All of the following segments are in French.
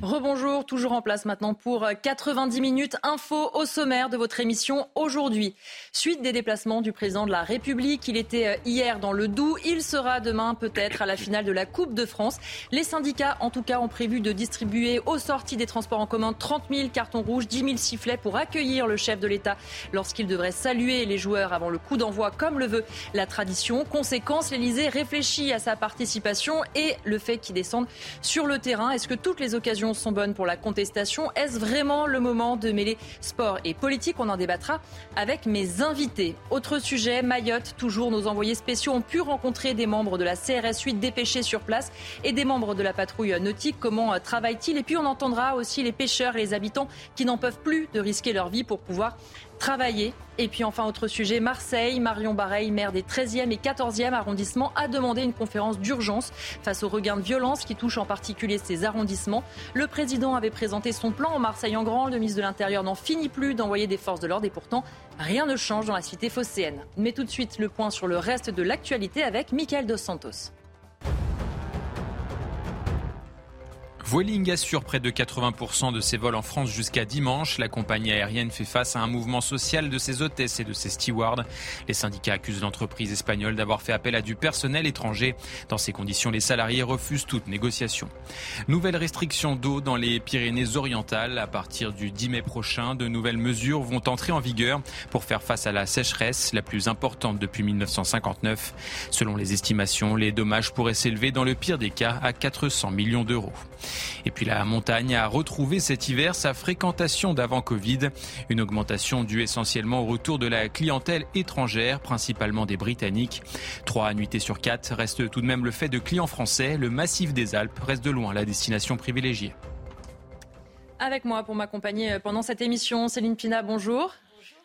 Rebonjour, toujours en place maintenant pour 90 minutes info au sommaire de votre émission aujourd'hui. Suite des déplacements du président de la République, il était euh, hier dans le Doubs, il sera demain peut-être à la finale de la Coupe de France. Les syndicats en tout cas ont prévu de distribuer aux sorties des transports en commun 30 000 cartons rouges, 10 000 sifflets pour accueillir le chef de l'État lorsqu'il devrait saluer les joueurs avant le coup d'envoi comme le veut la tradition. Conséquence, l'Elysée réfléchit à sa participation et le fait qu'il descende sur le terrain. Est-ce que toutes les occasions sont bonnes pour la contestation. Est-ce vraiment le moment de mêler sport et politique? On en débattra avec mes invités. Autre sujet, Mayotte, toujours nos envoyés spéciaux ont pu rencontrer des membres de la CRS 8 dépêchés sur place et des membres de la patrouille nautique. Comment euh, travaillent-ils? Et puis on entendra aussi les pêcheurs et les habitants qui n'en peuvent plus de risquer leur vie pour pouvoir travailler. Et puis enfin, autre sujet, Marseille, Marion Bareil, maire des 13e et 14e arrondissements, a demandé une conférence d'urgence face au regain de violence qui touche en particulier ces arrondissements. Le président avait présenté son plan en Marseille en grand. Le ministre de l'Intérieur n'en finit plus d'envoyer des forces de l'ordre et pourtant, rien ne change dans la cité phocéenne. Mais tout de suite, le point sur le reste de l'actualité avec Michael Dos Santos. Vueling assure près de 80% de ses vols en France jusqu'à dimanche. La compagnie aérienne fait face à un mouvement social de ses hôtesses et de ses stewards. Les syndicats accusent l'entreprise espagnole d'avoir fait appel à du personnel étranger. Dans ces conditions, les salariés refusent toute négociation. Nouvelles restrictions d'eau dans les Pyrénées-Orientales. À partir du 10 mai prochain, de nouvelles mesures vont entrer en vigueur pour faire face à la sécheresse, la plus importante depuis 1959. Selon les estimations, les dommages pourraient s'élever dans le pire des cas à 400 millions d'euros. Et puis la montagne a retrouvé cet hiver sa fréquentation d'avant Covid, une augmentation due essentiellement au retour de la clientèle étrangère, principalement des Britanniques. Trois nuitées sur quatre reste tout de même le fait de clients français. Le massif des Alpes reste de loin la destination privilégiée. Avec moi pour m'accompagner pendant cette émission, Céline Pina, bonjour.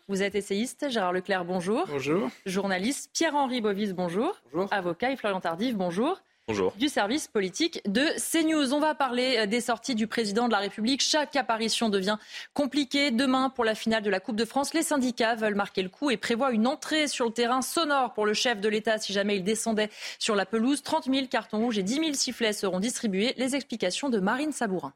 Vous êtes essayiste, Gérard Leclerc, bonjour. Bonjour. Journaliste, Pierre-Henri Bovis, bonjour. Bonjour. Avocat et Florian Tardif, bonjour. Bonjour. du service politique de CNews. On va parler euh, des sorties du président de la République. Chaque apparition devient compliquée. Demain, pour la finale de la Coupe de France, les syndicats veulent marquer le coup et prévoient une entrée sur le terrain sonore pour le chef de l'État si jamais il descendait sur la pelouse. 30 000 cartons rouges et 10 000 sifflets seront distribués. Les explications de Marine Sabourin.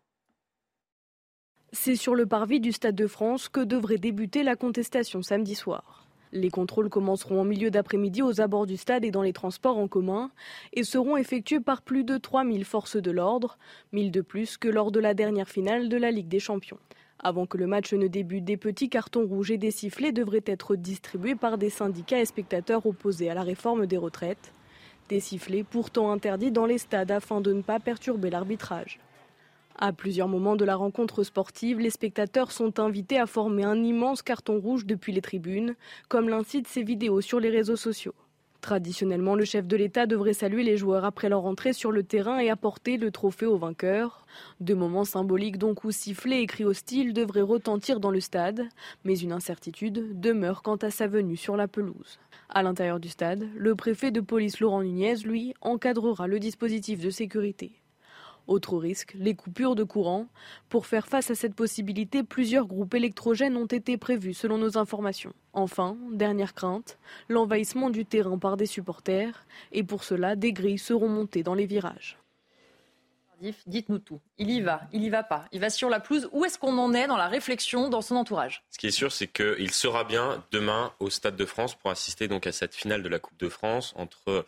C'est sur le parvis du Stade de France que devrait débuter la contestation samedi soir. Les contrôles commenceront en milieu d'après-midi aux abords du stade et dans les transports en commun et seront effectués par plus de 3000 forces de l'ordre, 1000 de plus que lors de la dernière finale de la Ligue des Champions. Avant que le match ne débute, des petits cartons rouges et des sifflets devraient être distribués par des syndicats et spectateurs opposés à la réforme des retraites. Des sifflets pourtant interdits dans les stades afin de ne pas perturber l'arbitrage. À plusieurs moments de la rencontre sportive, les spectateurs sont invités à former un immense carton rouge depuis les tribunes, comme l'incitent ces vidéos sur les réseaux sociaux. Traditionnellement, le chef de l'État devrait saluer les joueurs après leur entrée sur le terrain et apporter le trophée au vainqueur. Deux moments symboliques donc où sifflets et cris hostiles devraient retentir dans le stade, mais une incertitude demeure quant à sa venue sur la pelouse. À l'intérieur du stade, le préfet de police Laurent Nunez, lui, encadrera le dispositif de sécurité. Autre risque, les coupures de courant. Pour faire face à cette possibilité, plusieurs groupes électrogènes ont été prévus selon nos informations. Enfin, dernière crainte, l'envahissement du terrain par des supporters. Et pour cela, des grilles seront montées dans les virages. Dites-nous tout. Il y va, il y va pas. Il va sur la pelouse. Où est-ce qu'on en est dans la réflexion dans son entourage? Ce qui est sûr, c'est qu'il sera bien demain au Stade de France pour assister donc à cette finale de la Coupe de France entre euh,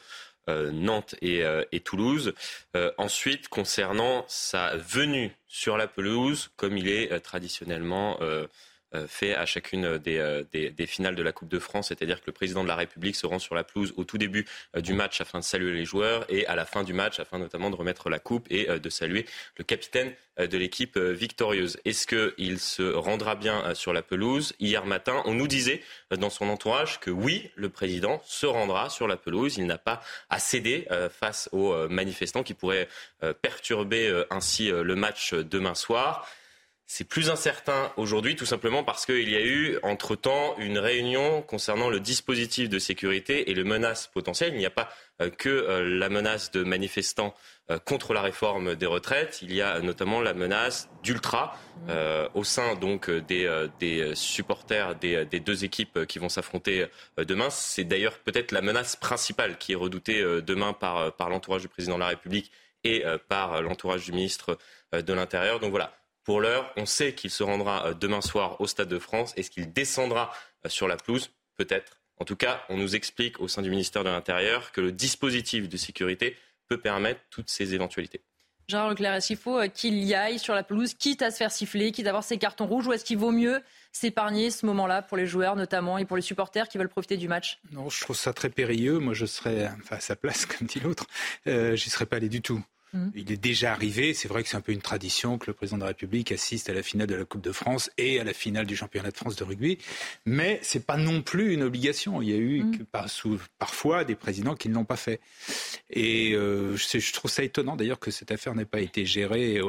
Nantes et, euh, Toulouse. Euh, ensuite, concernant sa venue sur la pelouse, comme il est traditionnellement euh, fait à chacune des, des, finales de la Coupe de France, c'est-à-dire que le président de la République se rend sur la pelouse au tout début du match afin de saluer les joueurs et à la fin du match afin notamment de remettre la coupe et de saluer le capitaine de l'équipe victorieuse. Est-ce qu'il se rendra bien sur la pelouse? Hier matin, on nous disait dans son entourage que oui, le président se rendra sur la pelouse. Il n'a pas à céder face aux manifestants qui pourraient perturber ainsi le match demain soir. C'est plus incertain aujourd'hui, tout simplement parce qu'il y a eu, entre-temps, une réunion concernant le dispositif de sécurité et les menaces potentielles. Il n'y a pas euh, que euh, la menace de manifestants euh, contre la réforme des retraites. Il y a notamment la menace d'ultra au sein donc des, supporters des, deux équipes qui vont s'affronter demain. C'est d'ailleurs peut-être la menace principale qui est redoutée demain par, par l'entourage du président de la République et par l'entourage du ministre de l'Intérieur. Donc voilà, pour l'heure, on sait qu'il se rendra euh, demain soir au Stade de France. Est-ce qu'il descendra euh, sur la pelouse? Peut-être. En tout cas, on nous explique au sein du ministère de l'Intérieur que le dispositif de sécurité peut permettre toutes ces éventualités. Gérard Leclerc, est-ce qu'il faut qu'il y aille sur la pelouse, quitte à se faire siffler, quitte à avoir ses cartons rouges, ou est-ce qu'il vaut mieux s'épargner ce moment-là pour les joueurs notamment et pour les supporters qui veulent profiter du match? Non, je trouve ça très périlleux. Moi, je serais enfin, à sa place, comme dit l'autre. Euh, J'y serais pas allé du tout. Mmh. Il est déjà arrivé, c'est vrai que c'est un peu une tradition que le président de la République assiste à la finale de la Coupe de France et à la finale du championnat de France de rugby, mais c'est pas non plus une obligation. Il y a eu mmh. parfois des présidents qui ne l'ont pas fait. Et euh, je, trouve ça étonnant d'ailleurs que cette affaire n'ait pas été gérée,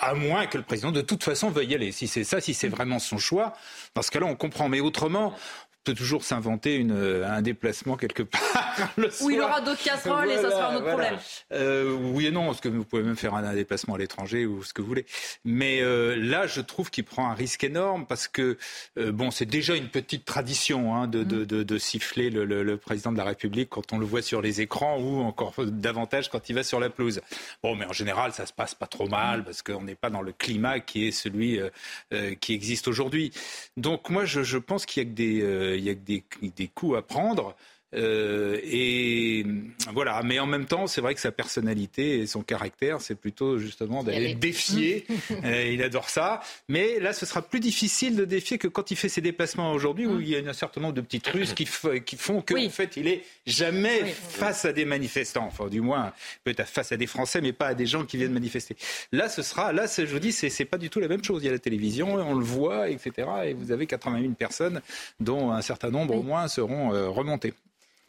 à moins que le président de toute façon veuille y aller. Si c'est ça, si c'est mmh. vraiment son choix, dans ce cas-là, on comprend. Mais autrement, peut toujours s'inventer euh, un déplacement quelque part. Le Où il aura d'autres casseroles et ça sera un autre problème. Euh, oui et non, parce que vous pouvez même faire un, déplacement à l'étranger ou ce que vous voulez. Mais euh, là, je trouve qu'il prend un risque énorme parce que, bon, c'est déjà une petite tradition hein, de, de, de, de, siffler le, le, le, président de la République quand on le voit sur les écrans ou encore davantage quand il va sur la pelouse. Bon, mais en général, ça se passe pas trop mal parce qu'on n'est pas dans le climat qui est celui qui existe aujourd'hui. Donc moi, je, je pense qu'il y a que des il y a des, des coups à prendre. Euh, et voilà, mais en même temps, c'est vrai que sa personnalité et son caractère, c'est plutôt justement d'aller défier. Euh, il adore ça. Mais là, ce sera plus difficile de défier que quand il fait ses déplacements aujourd'hui, où mm. il y a un certain nombre de petites ruses qui, qui font qu'en fait, il est jamais face à des manifestants. Enfin, du moins, peut-être face à des Français, mais pas à des gens qui viennent manifester. Là, ce sera, là, je vous dis, c'est pas du tout la même chose. Il y a la télévision, on le voit, etc. Et vous avez 81 personnes, dont un certain nombre au moins seront euh, remontées.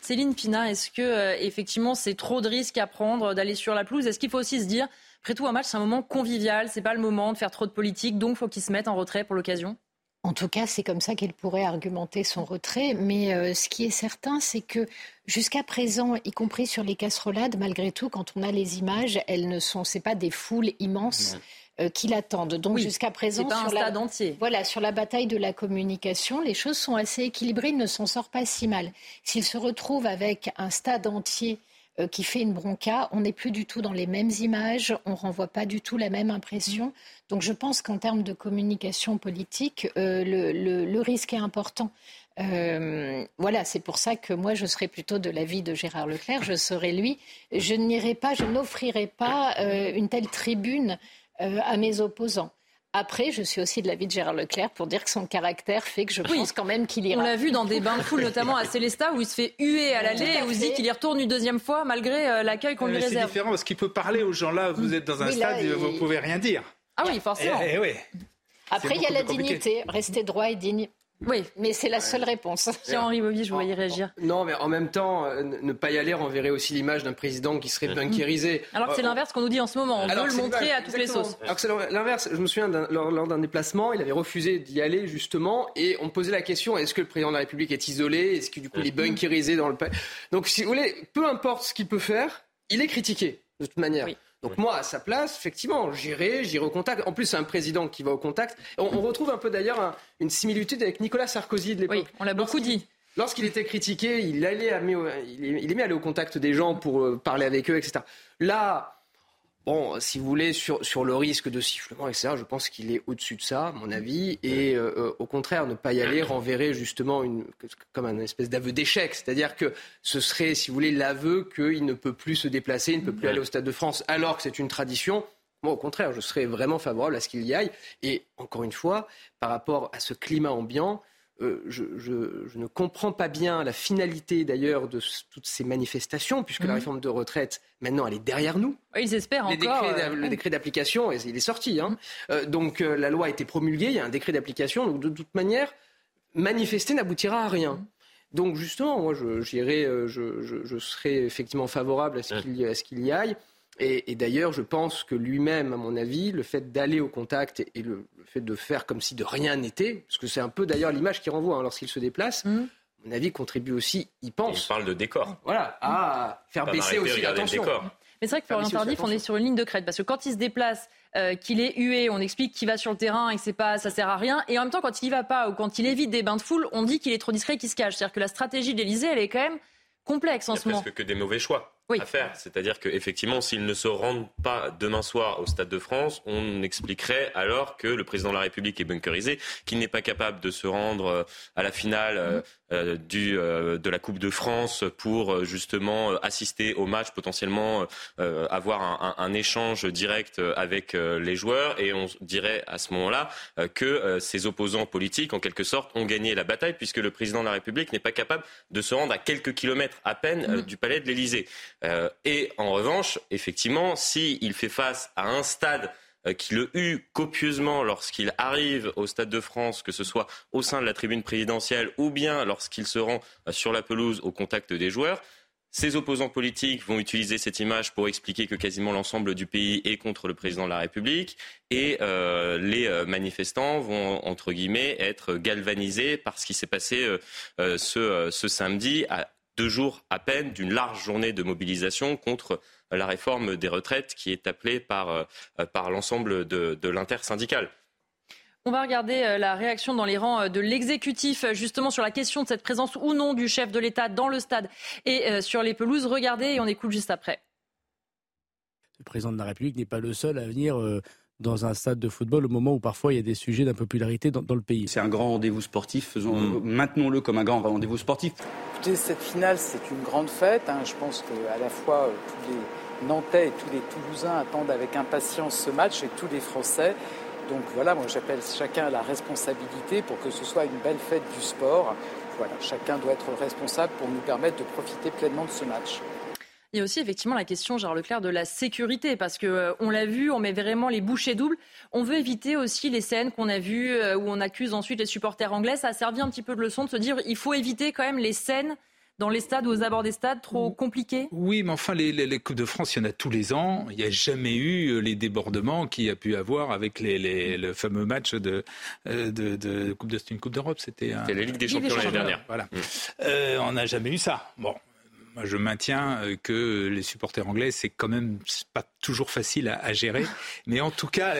Céline Pina, est-ce que euh, effectivement c'est trop de risques à prendre d'aller sur la pelouse? Est-ce qu'il faut aussi se dire, après tout, un match c'est un moment convivial, c'est pas le moment de faire trop de politique, donc faut qu'il se mette en retrait pour l'occasion? En tout cas, c'est comme ça qu'elle pourrait argumenter son retrait. Mais euh, ce qui est certain, c'est que jusqu'à présent, y compris sur les casserolades, malgré tout, quand on a les images, elles ne sont, c'est pas des foules immenses. Euh, qui l'attendent. Donc jusqu'à présent, pas sur, la, entier. Voilà, sur la bataille de la communication, les choses sont assez équilibrées, il ne s'en sort pas si mal. S'il se retrouve avec un stade entier euh, qui fait une bronca, on n'est plus du tout dans les mêmes images, on renvoie pas du tout la même impression. Donc je pense qu'en termes de communication politique, euh, le, risque est important. voilà, c'est pour ça que moi, je serais plutôt de l'avis de Gérard Leclerc. Je serais lui. Je n'irai pas, je n'offrirai pas une telle tribune euh, à mes opposants. Après, je suis aussi de l'avis de Gérard Leclerc pour dire que son caractère fait que je pense quand même qu'il ira. On l'a vu dans des bains de foule, notamment à Célestat, où il se fait huer à l'aller et où il se dit qu'il y retourne une deuxième fois malgré euh, l'accueil qu'on lui réserve. C'est différent parce qu'il peut parler aux gens là. Vous êtes dans un stade, vous ne pouvez rien dire. Ah oui, forcément. Eh, eh, Après, il y a la dignité, rester droit et digne. Oui, mais c'est la seule réponse. Jean-Henri Bobby, je voyais réagir. Non, mais en même temps, euh, ne pas y aller renverrait aussi l'image d'un président qui serait bunkérisé. Alors que c'est euh, l'inverse qu'on nous dit en ce moment. On veut le montrer à toutes les sauces. Alors que c'est l'inverse. Je me souviens, lors, d'un déplacement, il avait refusé d'y aller, justement, et on posait la question est-ce que le président de la République est isolé? Est-ce que, du coup, il est bunkérisé dans le pays Donc, si vous voulez, peu importe ce qu'il peut faire, il est critiqué, de toute manière. Donc moi, à sa place, effectivement, j'irai, j'irai au contact. En plus, c'est un président qui va au contact. On, retrouve un peu d'ailleurs une similitude avec Nicolas Sarkozy de l'époque. Oui, on l'a beaucoup dit. Lorsqu'il était critiqué, il, allait, il aimait aller au contact des gens pour euh, parler avec eux, etc. Là, Bon, si vous voulez, sur, sur le risque de sifflement, etc., je pense qu'il est au-dessus de ça, à mon avis. Et euh, euh, au contraire, ne pas y aller renverrait justement une, comme un espèce d'aveu d'échec. C'est-à-dire que ce serait, si vous voulez, l'aveu qu'il ne peut plus se déplacer, il ne peut plus aller au Stade de France, alors que c'est une tradition Moi, au contraire, je serais vraiment favorable à ce qu'il y aille. Et encore une fois, par rapport à ce climat ambiant, euh, je, ne comprends pas bien la finalité d'ailleurs de toutes ces manifestations, puisque la mhm. réforme de retraite, maintenant, elle est derrière nous. ils espèrent encore. Euh, le décret d'application, il est sorti. Hein. Euh, donc la loi a été promulguée, il y a un décret d'application. Donc de toute manière, manifester n'aboutira à rien. Mhm. Donc justement, moi, je, je, je, serais effectivement favorable à ce qu'il y aille. Et, d'ailleurs, je pense que lui-même, à mon avis, le fait d'aller au contact et, le, fait de faire comme si de rien n'était, parce que c'est un peu d'ailleurs l'image qu'il renvoie hein, lorsqu'il se déplace, mmh. à mon avis, contribue aussi, il pense. il parle de décor. Voilà, à faire baisser aussi l'attention. Mais c'est vrai que Florian Tardif, on est sur une ligne de crête, parce que quand il se déplace, euh, qu'il est hué, on explique qu'il va sur le terrain et que c'est pas, ça sert à rien. Et en même temps, quand il y va pas ou quand il évite des bains de foule, on dit qu'il est trop discret, qu'il se cache. C'est-à-dire que la stratégie de l'Elysée, elle est quand même complexe en ce moment. Que des mauvais choix à faire. C'est-à-dire qu'effectivement, s'ils ne se rendent pas demain soir au Stade de France, on expliquerait alors que le président de la République est bunkerisé, qu'il n'est pas capable de se rendre euh, à la finale euh, du, de la Coupe de France pour justement assister au match, potentiellement avoir un, un, échange direct avec les joueurs. Et on dirait à ce moment-là que ses opposants politiques, en quelque sorte, ont gagné la bataille puisque le président de la République n'est pas capable de se rendre à quelques kilomètres à peine mmh. du palais de l'Élysée. Euh, et en revanche, effectivement, s'il fait face à un stade euh, qui le eut copieusement lorsqu'il arrive au Stade de France, que ce soit au sein de la tribune présidentielle ou bien lorsqu'il se rend euh, sur la pelouse au contact des joueurs, ses opposants politiques vont utiliser cette image pour expliquer que quasiment l'ensemble du pays est contre le président de la République et les manifestants vont, entre guillemets, être galvanisés par ce qui s'est passé ce, ce, samedi à deux jours à peine d'une large journée de mobilisation contre la réforme des retraites qui est appelée par, euh, par l'ensemble de, de l'intersyndicale. On va regarder euh, la réaction dans les rangs euh, de l'exécutif justement sur la question de cette présence ou non du chef de l'État dans le stade et sur les pelouses. Regardez et on écoute juste après. Le président de la République n'est pas le seul à venir dans un stade de football au moment où parfois il y a des sujets d'impopularité dans, dans le pays. C'est un grand rendez-vous sportif, faisons, mm. maintenons-le comme un grand rendez-vous sportif. Écoutez, cette finale, c'est une grande fête. Hein. Je pense qu'à la fois euh, tous les Nantais et tous les Toulousains attendent avec impatience ce match et tous les Français. Donc voilà, moi j'appelle chacun à la responsabilité pour que ce soit une belle fête du sport. Voilà, chacun doit être responsable pour nous permettre de profiter pleinement de ce match. Il y a aussi effectivement la question, Gérard Leclerc, de la sécurité, parce que euh, on l'a vu, on met vraiment les bouchées doubles. On veut éviter aussi les scènes qu'on a vues euh, où on accuse ensuite les supporters anglais. Ça a servi un petit peu de leçon de se dire il faut éviter quand même les scènes dans les stades ou aux abords des stades trop compliqués Oui, mais enfin, les, les, Coupes de France, il y en a tous les ans. Il n'y a jamais eu euh, les débordements qu'il y a pu avoir avec les, le fameux match de, de, de Coupe de, Coupe d'Europe. C'était la Ligue des Champions l'année dernière. Voilà. Mm. on n'a jamais eu ça. Bon, je maintiens euh, que les supporters anglais, c'est quand même pas toujours facile à, gérer. Mais en tout cas,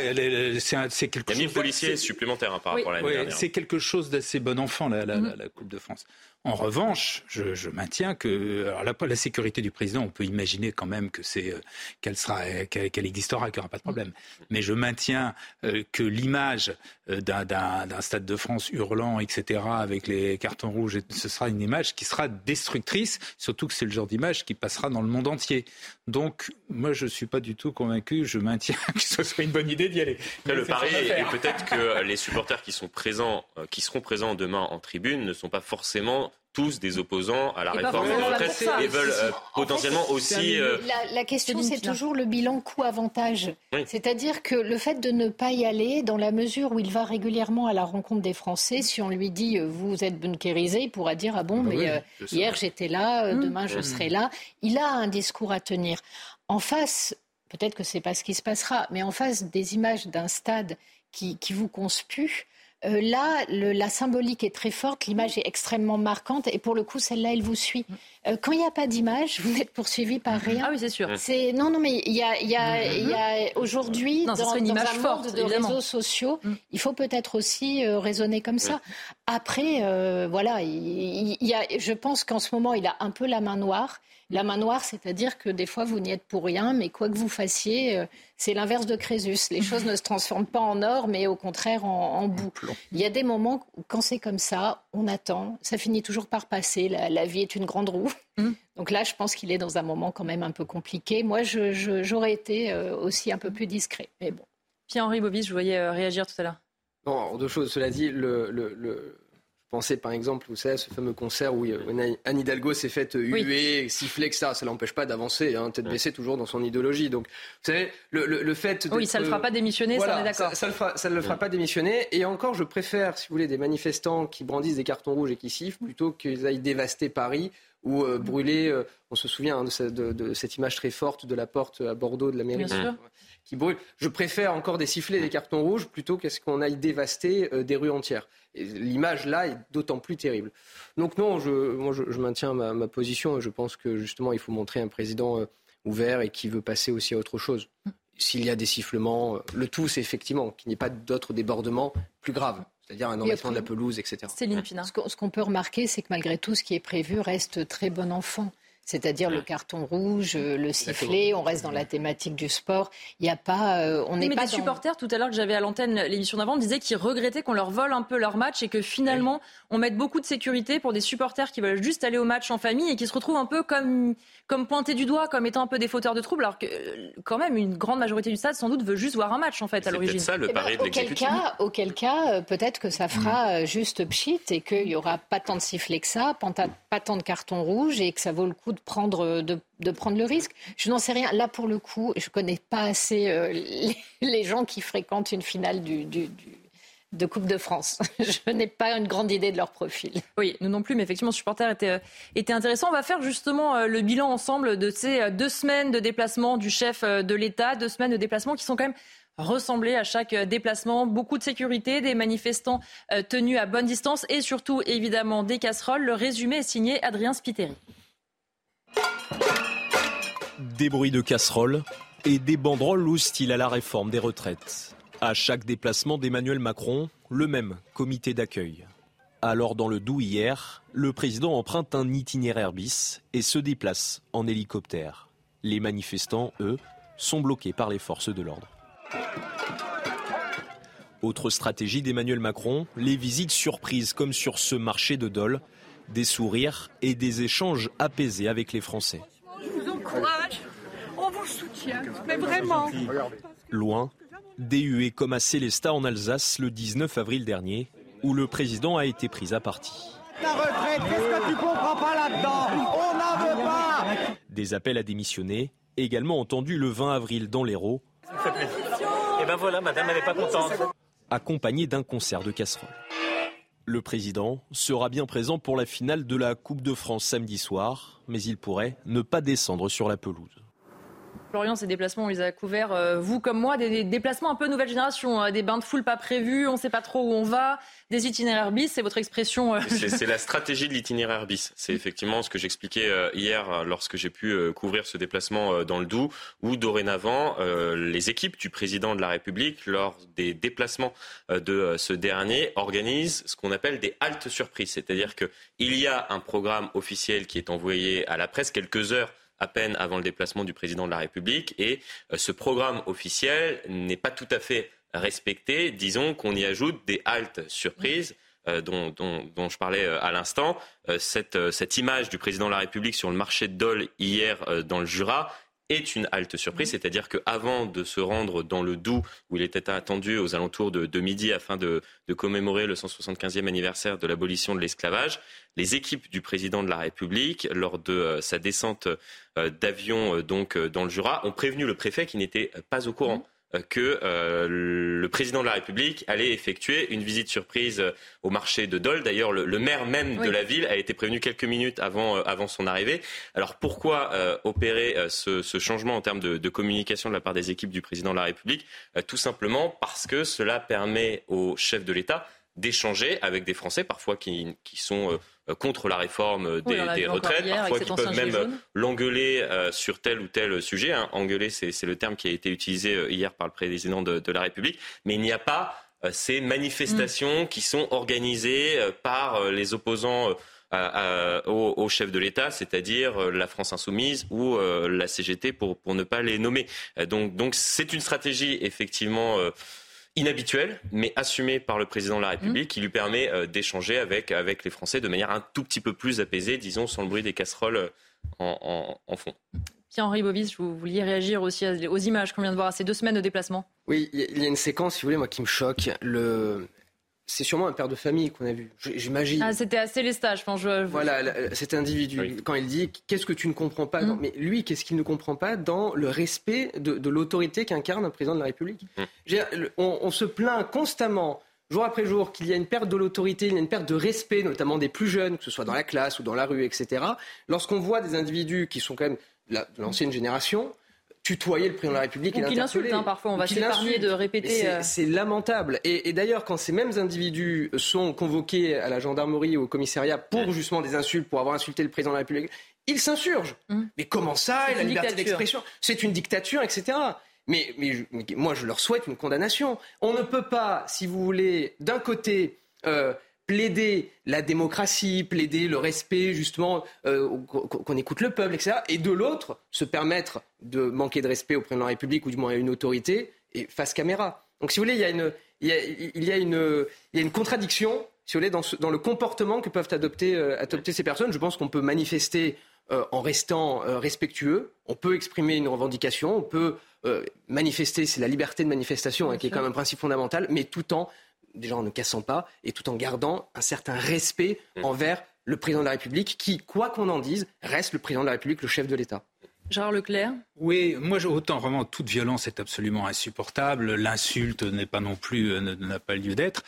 c'est quelque chose. Il y a policiers supplémentaires hein, par rapport à l'année dernière. C'est quelque chose d'assez bon enfant, la, la, Coupe de France. En revanche, je, maintiens que alors la, la, sécurité du président, on peut imaginer quand même que c'est euh, qu'elle sera qu'elle existera, qu'il n'y aura pas de problème. Mais je maintiens euh, que l'image euh, d'un stade de France hurlant, etc., avec les cartons rouges, ce sera une image qui sera destructrice, surtout que c'est le genre d'image qui passera dans le monde entier. Donc, moi, je ne suis pas du tout convaincu. Je maintiens que ce soit une bonne idée d'y aller. le pari est peut-être que les supporters qui sont présents, qui seront présents demain en tribune, ne sont pas forcément tous des opposants à la réforme des retraites et veulent euh, potentiellement aussi. Euh, la, question, c'est toujours le bilan coût-avantage. C'est-à-dire que le fait de ne pas y aller, dans la mesure où il va régulièrement à la rencontre des Français, si on lui dit euh, vous êtes bunkérisé, il pourra dire ah bon, ah bah mais hier j'étais là, mmh. demain je mmh. serai là. Il a un discours à tenir. En face, peut-être que c'est pas ce qui se passera, mais en face des images d'un stade qui, qui vous conspue, euh, là, la symbolique est très forte, l'image est extrêmement marquante et pour le coup, celle-là, elle vous suit. Euh, quand il n'y a pas d'image, vous n'êtes poursuivi par rien. Ah oui, c'est sûr. C'est non, non, mais il y a, y a, aujourd'hui dans, dans, un forte, monde de réseaux sociaux, mm. il faut peut-être aussi euh, raisonner comme ça. Après, voilà, il, y a, je pense qu'en ce moment, il a un peu la main noire La main noire, c'est-à-dire que des fois, vous n'y êtes pour rien, mais quoi que vous fassiez, euh, c'est l'inverse de Crésus. Les choses ne se transforment pas en or, mais au contraire en, boue. Il y a des moments où, quand c'est comme ça, on attend, ça finit toujours par passer. La, vie est une grande roue. Mm. Donc là, je pense qu'il est dans un moment quand même un peu compliqué. Moi, j'aurais été euh, aussi un peu plus discret. Mais bon. Pierre-Henri Bobis, je voyais euh, réagir tout à l'heure. Non, deux choses. Cela dit, le, Pensez par exemple, vous savez, ce fameux concert où euh, Anne Hidalgo s'est faite euh, huer, siffler, etc. Ça l'empêche pas d'avancer, hein, tête baissée toujours dans son idéologie. Donc, vous savez, le, fait. Oui, ça ne le fera pas démissionner, ça on est d'accord. Ça, ne le fera pas démissionner. Et encore, je préfère, si vous voulez, des manifestants qui brandissent des cartons rouges et qui sifflent plutôt qu'ils aillent dévaster Paris ou euh, brûler. on se souvient hein, de, cette image très forte de la porte à Bordeaux de la mairie. Bien sûr qui Je préfère encore des sifflets des cartons rouges plutôt qu'à ce qu'on aille dévaster euh, des rues entières. L'image là est d'autant plus terrible. Donc non, je, moi je, maintiens ma, position et je pense que justement il faut montrer un président euh, ouvert et qui veut passer aussi à autre chose. S'il y a des sifflements, euh, le tout c'est effectivement qu'il n'y ait pas d'autres débordements plus graves c'est-à-dire un enlèvement de la pelouse, etc. Céline Pina. Ce qu'on peut remarquer, c'est que malgré tout, ce qui est prévu reste très bon enfant c'est-à-dire le carton rouge, euh, le sifflet. On reste dans la thématique du sport. Il n'y a pas, euh, on n'est pas. Des supporters tout à l'heure que j'avais à l'antenne l'émission d'avant disaient qu'ils regrettaient qu'on leur vole un peu leur match et que finalement on mette beaucoup de sécurité pour des supporters qui veulent juste aller au match en famille et qui se retrouvent un peu comme comme pointés du doigt, comme étant un peu des fauteurs de troubles, alors que quand même une grande majorité du stade sans doute veut juste voir un match en fait à l'origine. C'est ça le eh ben, pari de auquel cas, auquel cas, euh, peut-être que ça fera juste pchit et qu'il n'y aura pas tant de sifflets que ça, pas tant de cartons rouges et que ça vaut le coup de prendre de de prendre le risque. Je n'en sais rien. Là, pour le coup, je ne connais pas assez euh, les, gens qui fréquentent une finale de Coupe de France. Je n'ai pas une grande idée de leur profil. Oui, nous non plus, mais effectivement, ce supporter était, euh, était intéressant. On va faire justement euh, le bilan ensemble de ces deux semaines de déplacement du chef de l'État, deux semaines de déplacement qui sont quand même ressemblées à chaque déplacement. Beaucoup de sécurité, des manifestants tenus à bonne distance et surtout, évidemment, des casseroles. Le résumé est signé Adrien Spiteri. Des bruits de casseroles et des banderoles hostiles à la réforme des retraites. À chaque déplacement d'Emmanuel Macron, le même comité d'accueil. Alors dans le Doubs hier, le président emprunte un itinéraire bis et se déplace en hélicoptère. Les manifestants, eux, sont bloqués par les forces de l'ordre. Autre stratégie d'Emmanuel Macron, les visites surprises comme sur ce marché de Dole, des sourires et des échanges apaisés avec les Français. Je vous encourage, on vous soutient, mais vraiment. Loin, déhué comme à Célestat en Alsace le 19 avril dernier, où le président a été pris à partie. La retraite, qu'est-ce que tu comprends pas là-dedans? On n'en veut pas Des appels à démissionner, également entendus le 20 avril dans l'Hérault. Et ben voilà, madame, elle n'est pas contente. Accompagné d'un concert de casseroles. Le président sera bien présent pour la finale de la Coupe de France samedi soir, mais il pourrait ne pas descendre sur la pelouse. Florian, ces déplacements, on les a couverts, euh, vous comme moi, des, déplacements un peu nouvelle génération, hein, des bains de foule pas prévus, on ne sait pas trop où on va, des itinéraires bis, c'est votre expression. Euh, c'est la stratégie de l'itinéraire bis. C'est effectivement ce que j'expliquais euh, hier lorsque j'ai pu couvrir ce déplacement dans le Doubs, où dorénavant, les équipes du président de la République, lors des déplacements de ce dernier, organisent ce qu'on appelle des haltes surprises. C'est-à-dire qu'il y a un programme officiel qui est envoyé à la presse quelques heures à peine avant le déplacement du président de la République. Et euh, ce programme officiel n'est pas tout à fait respecté. Disons qu'on y ajoute des haltes surprises. Euh, dont, je parlais euh, à l'instant, cette, cette, image du président de la République sur le marché de Dole hier dans le Jura est une halte surprise, c'est-à-dire qu'avant de se rendre dans le Doubs, où il était attendu aux alentours de, midi afin de, commémorer le 175e anniversaire de l'abolition de l'esclavage, les équipes du président de la République, lors de euh, sa descente euh, d'avion euh, donc dans le Jura, ont prévenu le préfet qui n'était pas au courant. Euh, que euh, le président de la République allait effectuer une visite surprise euh, au marché de Dole. D'ailleurs, le, maire même de la ville a été prévenu quelques minutes avant, avant son arrivée. Alors pourquoi opérer ce, ce, changement en termes de, de, communication de la part des équipes du président de la République? Tout simplement parce que cela permet au chef de l'État d'échanger avec des Français, parfois qui, qui sont euh, contre la réforme euh, des, retraites, parfois qui peuvent même l'engueuler euh, sur tel ou tel sujet. Hein. Engueuler, c'est le terme qui a été utilisé hier par le président de, la République. Mais il n'y a pas ces manifestations mm. qui sont organisées par les opposants au, chef de l'État, c'est-à-dire la France insoumise ou la CGT pour, pour ne pas les nommer. donc donc c'est une stratégie effectivement inhabituelle, mais assumée par le président de la République, mmh. qui lui permet d'échanger avec, avec les Français de manière un tout petit peu plus apaisée, disons, sans le bruit des casseroles en, en fond. Pierre-Henri Bovis, vous vouliez réagir aussi aux images qu'on vient de voir, à ces deux semaines de déplacement? Oui, il y a une séquence, si vous voulez, moi, qui me choque. Le... C'est sûrement un père de famille qu'on a vu, j'imagine. Ah, c'était assez les stages, je Voilà, cet individu, quand il dit Qu'est-ce que tu ne comprends pas mm. Mais lui, qu'est-ce qu'il ne comprend pas dans le respect de, l'autorité qu'incarne un président de la République mm. on, on se plaint constamment jour après jour qu'il y a une perte de l'autorité, il y a une perte de respect, notamment des plus jeunes, que ce soit dans la classe ou dans la rue, etc. Lorsqu'on voit des individus qui sont quand même de l'ancienne génération tutoyer le président de la République et l'interpeller. Hein, parfois, on va s'épargner de répéter. Euh, c'est lamentable. Et, d'ailleurs, quand ces mêmes individus sont convoqués à la gendarmerie ou au commissariat pour justement des insultes, pour avoir insulté le président de la République, ils s'insurgent. Hum. Mais comment ça La liberté d'expression, c'est une dictature, etc. Mais, mais, moi, je leur souhaite une condamnation. On ne peut pas, si vous voulez, d'un côté, euh, plaider la démocratie, plaider le respect, justement, euh, qu'on écoute le peuple, etc. Et de l'autre, se permettre de manquer de respect au président de la République ou du moins à une autorité et face caméra. Donc, si vous voulez, il y a une, il y a, une, une contradiction, si vous voulez, dans, dans le comportement que peuvent adopter, euh, adopter ces personnes. Je pense qu'on peut manifester euh, en restant respectueux, on peut exprimer une revendication, on peut manifester, c'est la liberté de manifestation, hein, qui est quand même un principe fondamental, mais tout en déjà en ne cassant pas et tout en gardant un certain respect mmh. envers le président de la République qui, quoi qu'on en dise, reste le président de la République, le chef de l'État. Gérard Leclerc Oui, moi, autant vraiment toute violence est absolument insupportable. L'insulte n'est pas non plus, euh, n'a pas lieu d'être.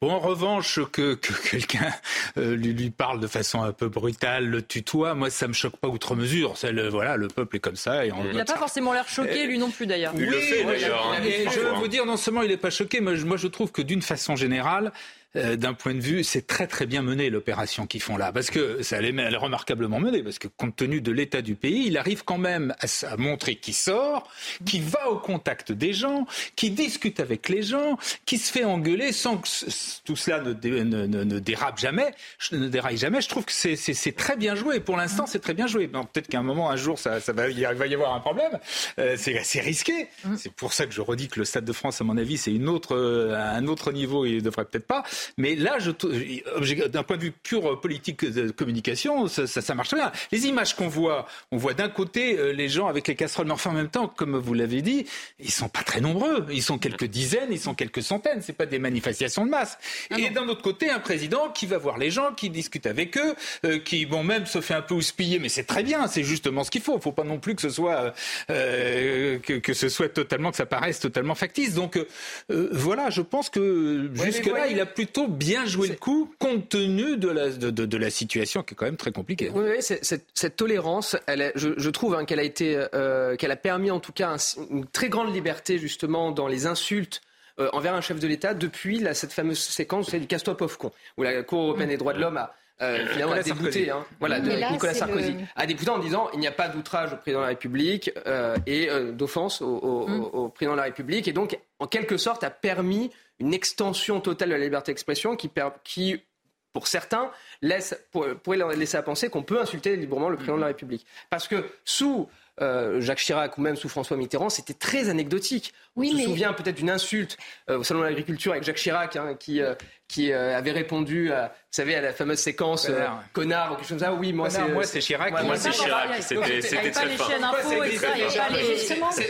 Bon, en revanche, que, quelqu'un euh, lui, parle de façon un peu brutale, le tutoie, moi, ça me choque pas outre mesure. Le, voilà, le peuple est comme ça. Et il n'a pas forcément l'air choqué, lui non plus, d'ailleurs. Il le fait, d'ailleurs. Hein. je veux vous dire, non seulement il n'est pas choqué, mais moi, je trouve que d'une façon générale, euh, d'un point de vue, c'est très très bien mené l'opération qu'ils font là, parce que ça elle est, remarquablement menée, parce que compte tenu de l'état du pays, il arrive quand même à, montrer qu'il sort, qu'il va au contact des gens, qu'il discute avec les gens, qu'il se fait engueuler sans que tout cela ne, ne, dérape jamais, ne déraille jamais. Je trouve que c'est très bien joué. Pour l'instant, c'est très bien joué. Peut-être qu'à un moment, un jour, ça, va, il va y avoir un problème. Euh, c'est assez risqué. Mmh. C'est pour ça que je redis que le Stade de France, à mon avis, c'est une autre, un autre niveau. Il ne devrait peut-être pas. Mais là, d'un point de vue pur politique de communication, ça, ça, marche bien. Les images qu'on voit, on voit d'un côté euh, les gens avec les casseroles, mais enfin en même temps, comme vous l'avez dit, ils sont pas très nombreux. Ils sont quelques dizaines, ils sont quelques centaines. C'est pas des manifestations de masse. Ah Et d'un autre côté, un président qui va voir les gens, qui discute avec eux, euh, qui bon même se fait un peu houspiller, mais c'est très bien. C'est justement ce qu'il faut. Il faut pas non plus que ce soit euh, que, que, ce soit totalement que ça paraisse totalement factice. Donc voilà, je pense que jusque là, il a plutôt bien joué le coup compte tenu de la, de, la situation qui est quand même très compliquée. Oui, cette, tolérance, elle je, trouve hein, qu'elle a été, euh, qu'elle a permis en tout cas une très grande liberté justement dans les insultes euh, envers un chef de l'État depuis cette fameuse séquence du casse-toi pauvre con, où la Cour européenne des droits de l'homme a euh, finalement a débouté, hein, voilà, de Nicolas Sarkozy, a débouté en disant il n'y a pas d'outrage au président de la République et d'offense au, mm. au, président de la République, et donc en quelque sorte a permis une extension totale de la liberté d'expression qui, qui pour certains, laisse, pourrait laisser à penser qu'on peut insulter librement le président de la République. Parce que sous euh, Jacques Chirac ou même sous François Mitterrand, c'était très anecdotique. On se souvient peut-être d'une insulte euh, au Salon de l'Agriculture avec Jacques Chirac, hein, qui, euh, qui avait répondu à, vous savez, à la fameuse séquence connard ou quelque chose comme ça. Oui, moi c'est moi c'est Chirac. moi c'est Chirac. C'était très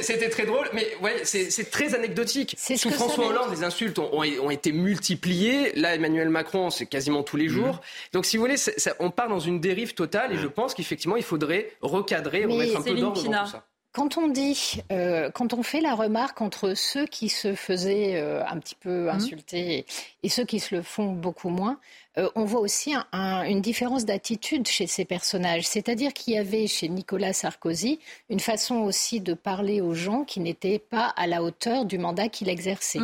C'était très drôle, mais ouais, c'est très anecdotique. Sous François Hollande, les insultes ont, ont, été multipliées. Là, Emmanuel Macron, c'est quasiment tous les jours. Donc, si vous voulez, on part dans une dérive totale, et je pense qu'effectivement, il faudrait recadrer, remettre un peu d'ordre dans tout ça. Quand on dit, euh, quand on fait la remarque entre ceux qui se faisaient euh, un petit peu mhm. insulter et, ceux qui se le font beaucoup moins, euh, on voit aussi une différence d'attitude chez ces personnages. C'est-à-dire qu'il y avait chez Nicolas Sarkozy une façon aussi de parler aux gens qui n'étaient pas à la hauteur du mandat qu'il exerçait.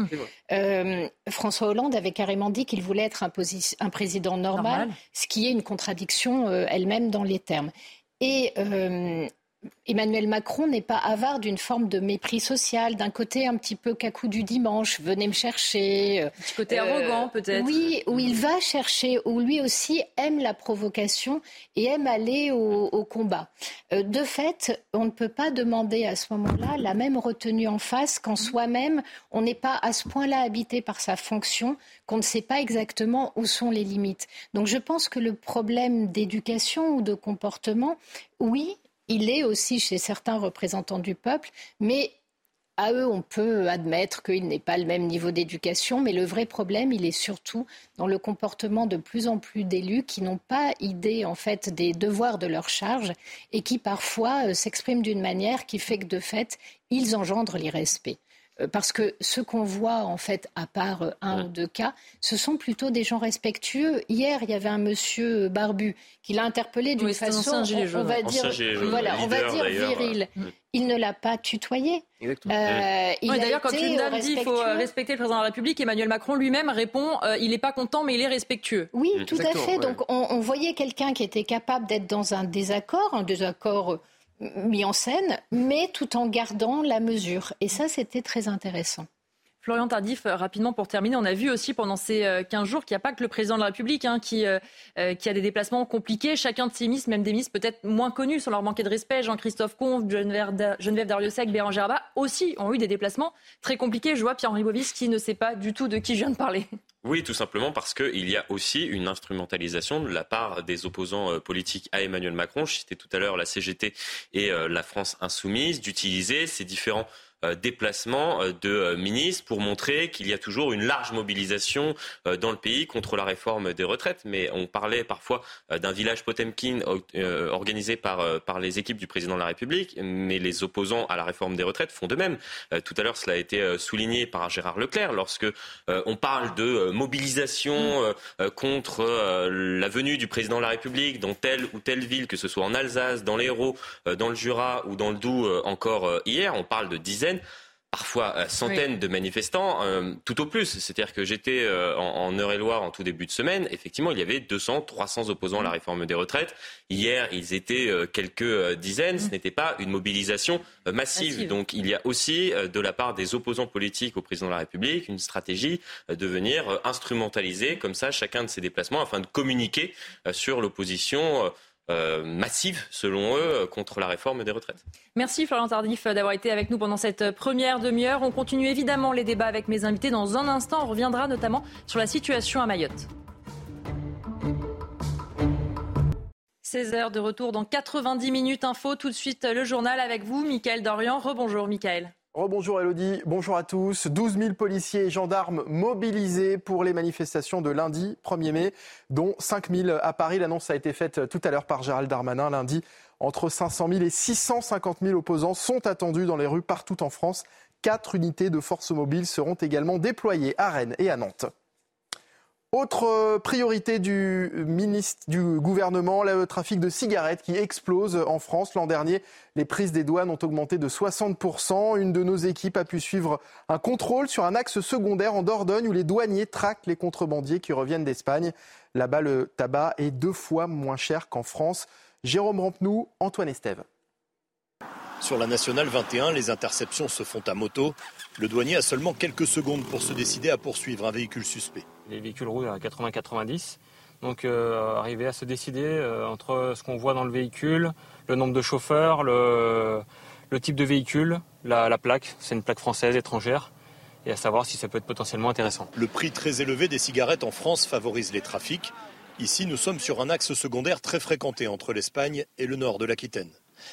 Mhm. François Hollande avait carrément dit qu'il voulait être un, président normal, ce qui est une contradiction elle-même dans les termes. Et Emmanuel Macron n'est pas avare d'une forme de mépris social, d'un côté un petit peu cacou du dimanche, venez me chercher. Un petit côté arrogant peut-être. Oui, où il va chercher, où lui aussi aime la provocation et aime aller au, combat. de fait, on ne peut pas demander à ce moment-là la même retenue en face quand soi-même on n'est pas à ce point-là habité par sa fonction, qu'on ne sait pas exactement où sont les limites. Donc je pense que le problème d'éducation ou de comportement, oui, il est aussi chez certains représentants du peuple, mais à eux, on peut admettre qu'il n'est pas le même niveau d'éducation, mais le vrai problème, il est surtout dans le comportement de plus en plus d'élus qui n'ont pas idée en fait des devoirs de leur charge et qui parfois euh, s'expriment d'une manière qui fait que de fait, ils engendrent l'irrespect. Euh, parce que ce qu'on voit, en fait, à part euh, un ou deux cas, ce sont plutôt des gens respectueux. Hier, il y avait un monsieur barbu qui l'a interpellé d'une façon, on, va dire, voilà, on va dire virile. Il ne l'a pas tutoyé. Euh, D'ailleurs, quand une dame dit qu'il faut respecter le président de la République, Emmanuel Macron lui-même répond il n'est pas content, mais il est respectueux. Oui, tout à fait. Donc, on, on voyait quelqu'un qui était capable d'être dans un désaccord, un désaccord mis en scène, mais tout en gardant la mesure. Et ça, c'était très intéressant. Florian Tardif, euh, rapidement pour terminer, on a vu aussi pendant ces 15 euh, jours qu'il n'y a pas que le président de la République hein, qui, euh, qui, a des déplacements compliqués. Chacun de ces ministres, même des ministres peut-être moins connus sans leur manquer de respect, Jean-Christophe Combe, Geneviève Darrieussec, Bérangère Abba, aussi ont eu des déplacements très compliqués. Je vois Pierre-Henri Bovis qui ne sait pas du tout de qui je viens de parler. Oui, tout simplement parce qu'il y a aussi une instrumentalisation de la part des opposants politiques à Emmanuel Macron. Je citais tout à l'heure la CGT et la France insoumise d'utiliser ces différents euh, déplacement euh, de euh, ministres pour montrer qu'il y a toujours une large mobilisation dans le pays contre la réforme des retraites. Mais on parlait parfois d'un village Potemkin organisé par, par les équipes du président de la République, mais les opposants à la réforme des retraites font de même. Tout à l'heure, cela a été souligné par Gérard Leclerc lorsque on parle de mobilisation contre la venue du président de la République dans telle ou telle ville, que ce soit en Alsace, dans l'Hérault, dans le Jura ou dans le Doubs encore hier. On parle de dizaines parfois euh, centaines de manifestants, euh, tout au plus. C'est-à-dire que j'étais euh, en, Eure-et-Loire en tout début de semaine. Effectivement, il y avait 200, 300 opposants à la réforme des retraites. Hier, ils étaient quelques dizaines. Ce mmh. n'était pas une mobilisation massive. Donc, il y a aussi, de la part des opposants politiques au président de la République, une stratégie de venir instrumentaliser comme ça chacun de ces déplacements afin de communiquer sur l'opposition euh, massive, selon eux, euh, contre la réforme des retraites. Merci Florian Tardif d'avoir été avec nous pendant cette première demi-heure. On continue évidemment les débats avec mes invités. Dans un instant, on reviendra notamment sur la situation à Mayotte. 16 heures de retour dans 90 minutes info. Tout de suite le journal avec vous, Mickaël Dorian. Rebonjour Mickaël. Rebonjour Elodie, bonjour à tous. 12 000 policiers et gendarmes mobilisés pour les manifestations de lundi 1er mai, dont 5 000 à Paris. L'annonce a été faite tout à l'heure par Gérald Darmanin. Lundi, entre 500 000 et 650 000 opposants sont attendus dans les rues partout en France. Quatre unités de forces mobiles seront également déployées à Rennes et à Nantes. Autre euh, priorité du, ministre, du gouvernement, le trafic de cigarettes qui explose en France. L'an dernier, les prises des douanes ont augmenté de 60%. Une de nos équipes a pu suivre un contrôle sur un axe secondaire en Dordogne où les douaniers traquent les contrebandiers qui reviennent d'Espagne. Là-bas, le tabac est deux fois moins cher qu'en France. Jérôme Rampenou, Antoine Estève. Sur la nationale 21, les interceptions se font à moto. Le douanier a seulement quelques secondes pour se décider à poursuivre un véhicule suspect. Les véhicules roulent à 80-90. Donc euh, arriver à se décider euh, entre ce qu'on voit dans le véhicule, le nombre de chauffeurs, le, type de véhicule, la, la plaque, c'est une plaque française, étrangère, et à savoir si ça peut être potentiellement intéressant. Le prix très élevé des cigarettes en France favorise les trafics. Ici, nous sommes sur un axe secondaire très fréquenté entre l'Espagne et le nord de l'Aquitaine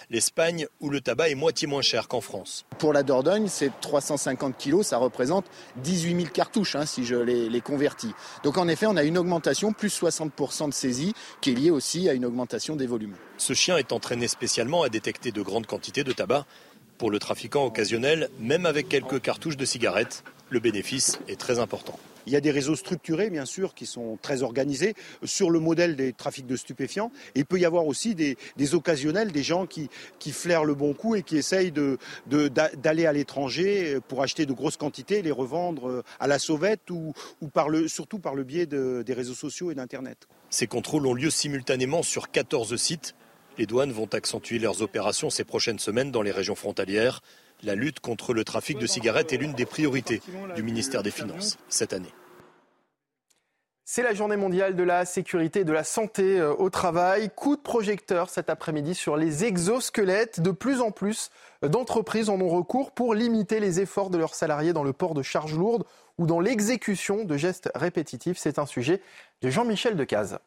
l'Espagne où le tabac est moitié moins cher qu'en France. Pour la Dordogne, c'est 350 kilos, ça représente 18 000 cartouches hein, si je les, les, convertis. Donc en effet, on a une augmentation, plus 60% de saisie, qui est liée aussi à une augmentation des volumes. Ce chien est entraîné spécialement à détecter de grandes quantités de tabac. Pour le trafiquant occasionnel, même avec quelques cartouches de cigarettes, le bénéfice est très important. Il y a des réseaux structurés, bien sûr, qui sont très organisés sur le modèle des trafics de stupéfiants. Et il peut y avoir aussi des, occasionnels, des gens qui, flairent le bon coup et qui essayent d'aller à l'étranger pour acheter de grosses quantités les revendre à la sauvette ou, surtout par le biais des réseaux sociaux et d'Internet. Ces contrôles ont lieu simultanément sur 14 sites Les douanes vont accentuer leurs opérations ces prochaines semaines dans les régions frontalières. La lutte contre le trafic de cigarettes est l'une des priorités du ministère des Finances cette année. C'est la journée mondiale de la sécurité et de la santé euh, au travail. Coup de projecteur cet après-midi sur les exosquelettes. De plus en plus d'entreprises en ont recours pour limiter les efforts de leurs salariés dans le port de charges lourdes ou dans l'exécution de gestes répétitifs. C'est un sujet de Jean-Michel Decaze.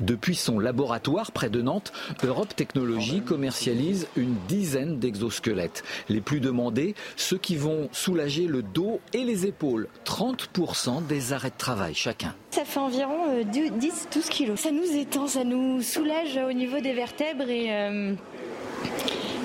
Depuis son laboratoire près de Nantes, Europe Technologies commercialise une dizaine d'exosquelettes. Les plus demandés, ceux qui vont soulager le dos et les épaules. 30% des arrêts de travail chacun. Ça fait environ 10-12 euh, kilos. Ça nous étend, ça nous soulage au niveau des vertèbres et euh,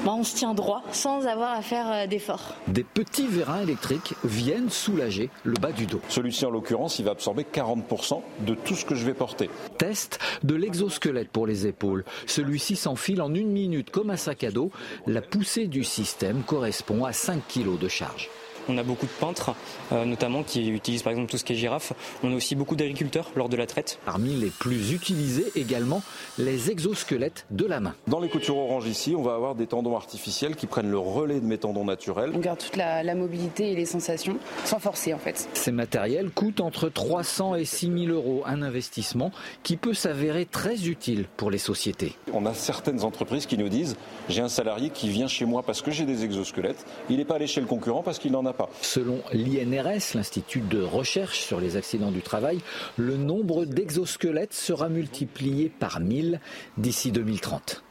bah, on se tient droit sans avoir à faire euh, d'efforts. Des petits vérins électriques viennent soulager le bas du dos. Celui-ci, en l'occurrence, il va absorber 40% de tout ce que je vais porter. Test de l'exosquelette pour les épaules. Celui-ci s'enfile en une minute comme un sac à dos. La poussée du système correspond à 5 kg de charge. On a beaucoup de peintres, euh, notamment, qui utilisent par exemple tout ce qui est girafe. On a aussi beaucoup d'agriculteurs lors de la traite. Parmi les plus utilisés également, les exosquelettes de la main. Dans les coutures orange ici, on va avoir des tendons artificiels qui prennent le relais de mes tendons naturels. On garde toute la, mobilité et les sensations sans forcer en fait. Ces matériels coûtent entre 300 et 6 000 euros, un investissement qui peut s'avérer très utile pour les sociétés. On a certaines entreprises qui nous disent j'ai un salarié qui vient chez moi parce que j'ai des exosquelettes, il n'est pas allé chez le concurrent parce qu'il n'en a pas. Selon l'INRS, l'Institut de recherche sur les accidents du travail, le nombre d'exosquelettes sera multiplié par 1000 d'ici 2030.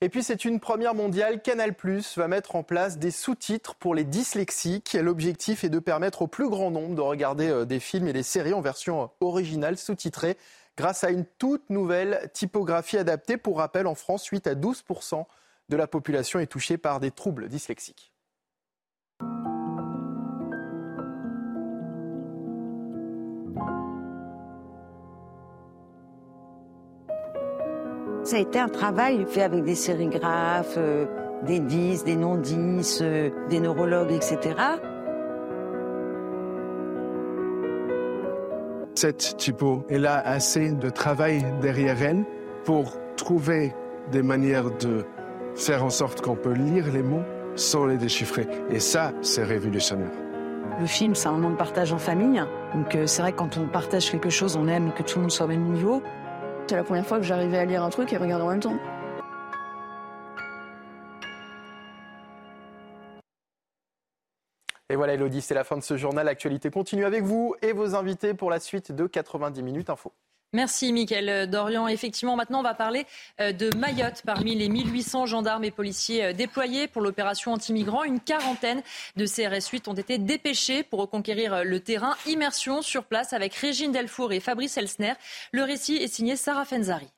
Et puis c'est une première mondiale. Canal va mettre en place des sous-titres pour les dyslexiques. L'objectif est de permettre au plus grand nombre de regarder euh, des films et des séries en version originale sous-titrée grâce à une toute nouvelle typographie adaptée. Pour rappel, en France, 8 à 12% de la population est touchée par des troubles dyslexiques. Ça a été un travail fait avec des sérigraphes, euh, des 10, des non-10, euh, des neurologues, etc. Cette typo, elle a assez de travail derrière elle pour trouver des manières de faire en sorte qu'on peut lire les mots sans les déchiffrer. Et ça, c'est révolutionnaire. Le film, c'est un moment de partage en famille. Donc euh, c'est vrai que quand on partage quelque chose, on aime que tout le monde soit au même niveau. C'est la première fois que j'arrivais à lire un truc et regarder en même temps. Et voilà Elodie, c'est la fin de ce journal. L'actualité continue avec vous et vos invités pour la suite de 90 minutes info. Merci Mickaël Dorian. Effectivement, maintenant on va parler euh, de Mayotte. Parmi les 1800 gendarmes et policiers euh, déployés pour l'opération anti-migrants, une quarantaine de CRS 8 ont été dépêchés pour reconquérir euh, le terrain. Immersion sur place avec Régine Delfour et Fabrice Elsner. Le récit est signé Sarah Fenzari.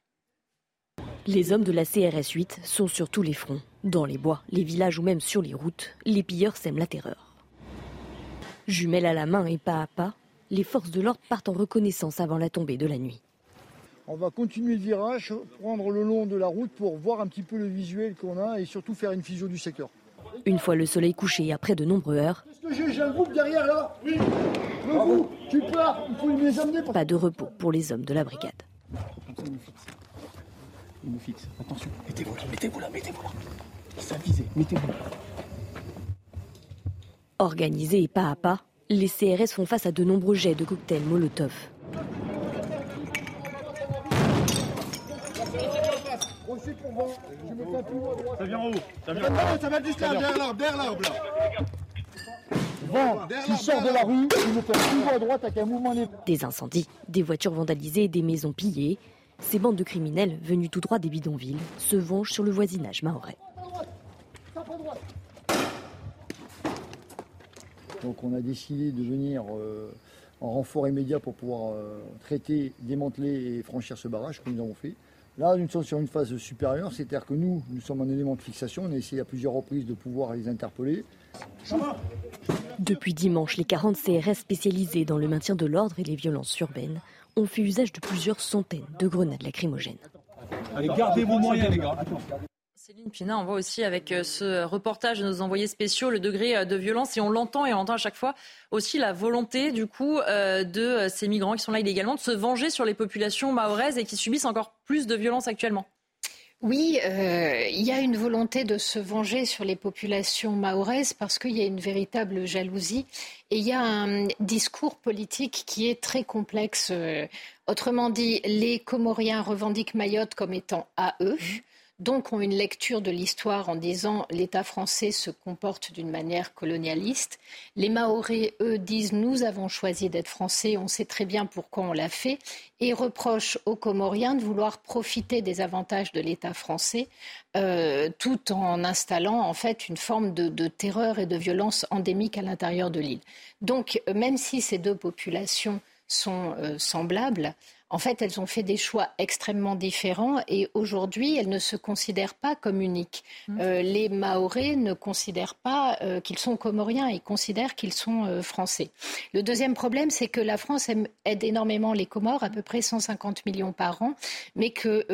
Les hommes de la CRS 8 sont sur tous les fronts. Dans les bois, les villages ou même sur les routes, les pilleurs sèment la terreur. Jumelles à la main et pas à pas, les forces de l'ordre partent en reconnaissance avant la tombée de la nuit. On va continuer le virage, prendre le long de la route pour voir un petit peu le visuel qu'on a et surtout faire une fusion du secteur. Une fois le soleil couché après de nombreuses heures. Est-ce que j'ai un groupe derrière là? Oui. Tu pars, il faut les amener. Pas de repos pour les hommes de la brigade. Il nous fixe. Attention, mettez-vous là, mettez-vous là, mettez-vous là. Ça mettez-vous là. Organisés et pas à pas, les CRS font face à de nombreux jets de cocktails Molotov. Ça vient en haut. Ça vient en haut. Ça va juste là, derrière l'arbre, derrière l'arbre là. Vent qui sort de la rue, il me fait tout à droite avec un mouvement Des incendies, des voitures vandalisées, des maisons pillées. Ces bandes de criminels venus tout droit des bidonvilles se vengent sur le voisinage mahorais. Donc on a décidé de venir euh, en renfort immédiat pour pouvoir euh, traiter, démanteler et franchir ce barrage que nous avons fait. Là, nous sommes sur une phase supérieure, c'est-à-dire que nous, nous sommes un élément de fixation. On a essayé à plusieurs reprises de pouvoir les interpeller. Depuis dimanche, les 40 CRS spécialisés dans le maintien de l'ordre et les violences urbaines ont fait usage de plusieurs centaines de grenades lacrymogènes. Allez, gardez vos moyens, les gars. Céline Pina, on voit aussi avec euh, ce reportage de nos envoyés spéciaux le degré euh, de violence et on l'entend et on entend à chaque fois aussi la volonté du coup euh, de ces migrants qui sont là illégalement de se venger sur les populations mahoraises et qui subissent encore plus de violence actuellement. Oui, il y a une volonté de se venger sur les populations mahoraises parce qu'il y a une véritable jalousie et il y a un discours politique qui est très complexe. autrement dit, les Comoriens revendiquent Mayotte comme étant à eux. Donc ont une lecture de l'histoire en disant l'État français se comporte d'une manière colonialiste. Les Maoris, eux, disent nous avons choisi d'être français, on sait très bien pourquoi on l'a fait, et reprochent aux Comoriens de vouloir profiter des avantages de l'État français, euh, tout en installant en fait une forme de, terreur et de violence endémique à l'intérieur de l'île. Donc, même si ces deux populations sont euh, semblables, en fait, elles ont fait des choix extrêmement différents et aujourd'hui, elles ne se considèrent pas comme uniques. Mmh. Euh, les Maoris ne considèrent pas euh, qu'ils sont comoriens, ils considèrent qu'ils sont euh, français. Le deuxième problème, c'est que la France aide énormément les Comores, à peu près 150 millions par an, mais que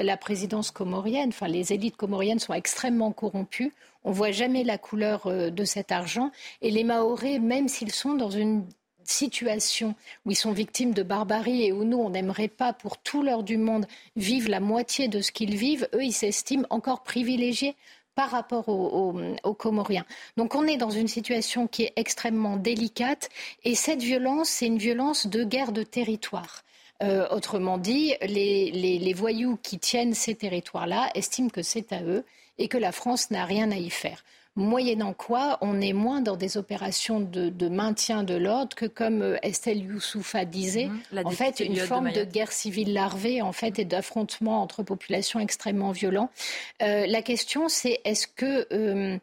la présidence comorienne, enfin les élites comoriennes sont extrêmement corrompues. On voit jamais la couleur de cet argent. Et les Maoris, même s'ils sont dans une situation où ils sont victimes de barbarie et où nous, on n'aimerait pas pour tout l'heure du monde vivre la moitié de ce qu'ils vivent, eux, ils s'estiment encore privilégiés par rapport aux, Comoriens. Donc on est dans une situation qui est extrêmement délicate et cette violence, c'est une violence de guerre de territoire. Euh, autrement dit, les, les, voyous qui tiennent ces territoires-là estiment que c'est à eux et que la France n'a rien à y faire moyennant quoi on est moins dans des opérations de, maintien de l'ordre que, comme euh, Estelle Youssoufa disait, mhm. en fait, une forme de, guerre civile larvée en fait, et d'affrontement entre populations extrêmement violents. Euh, la question, c'est est-ce que euh,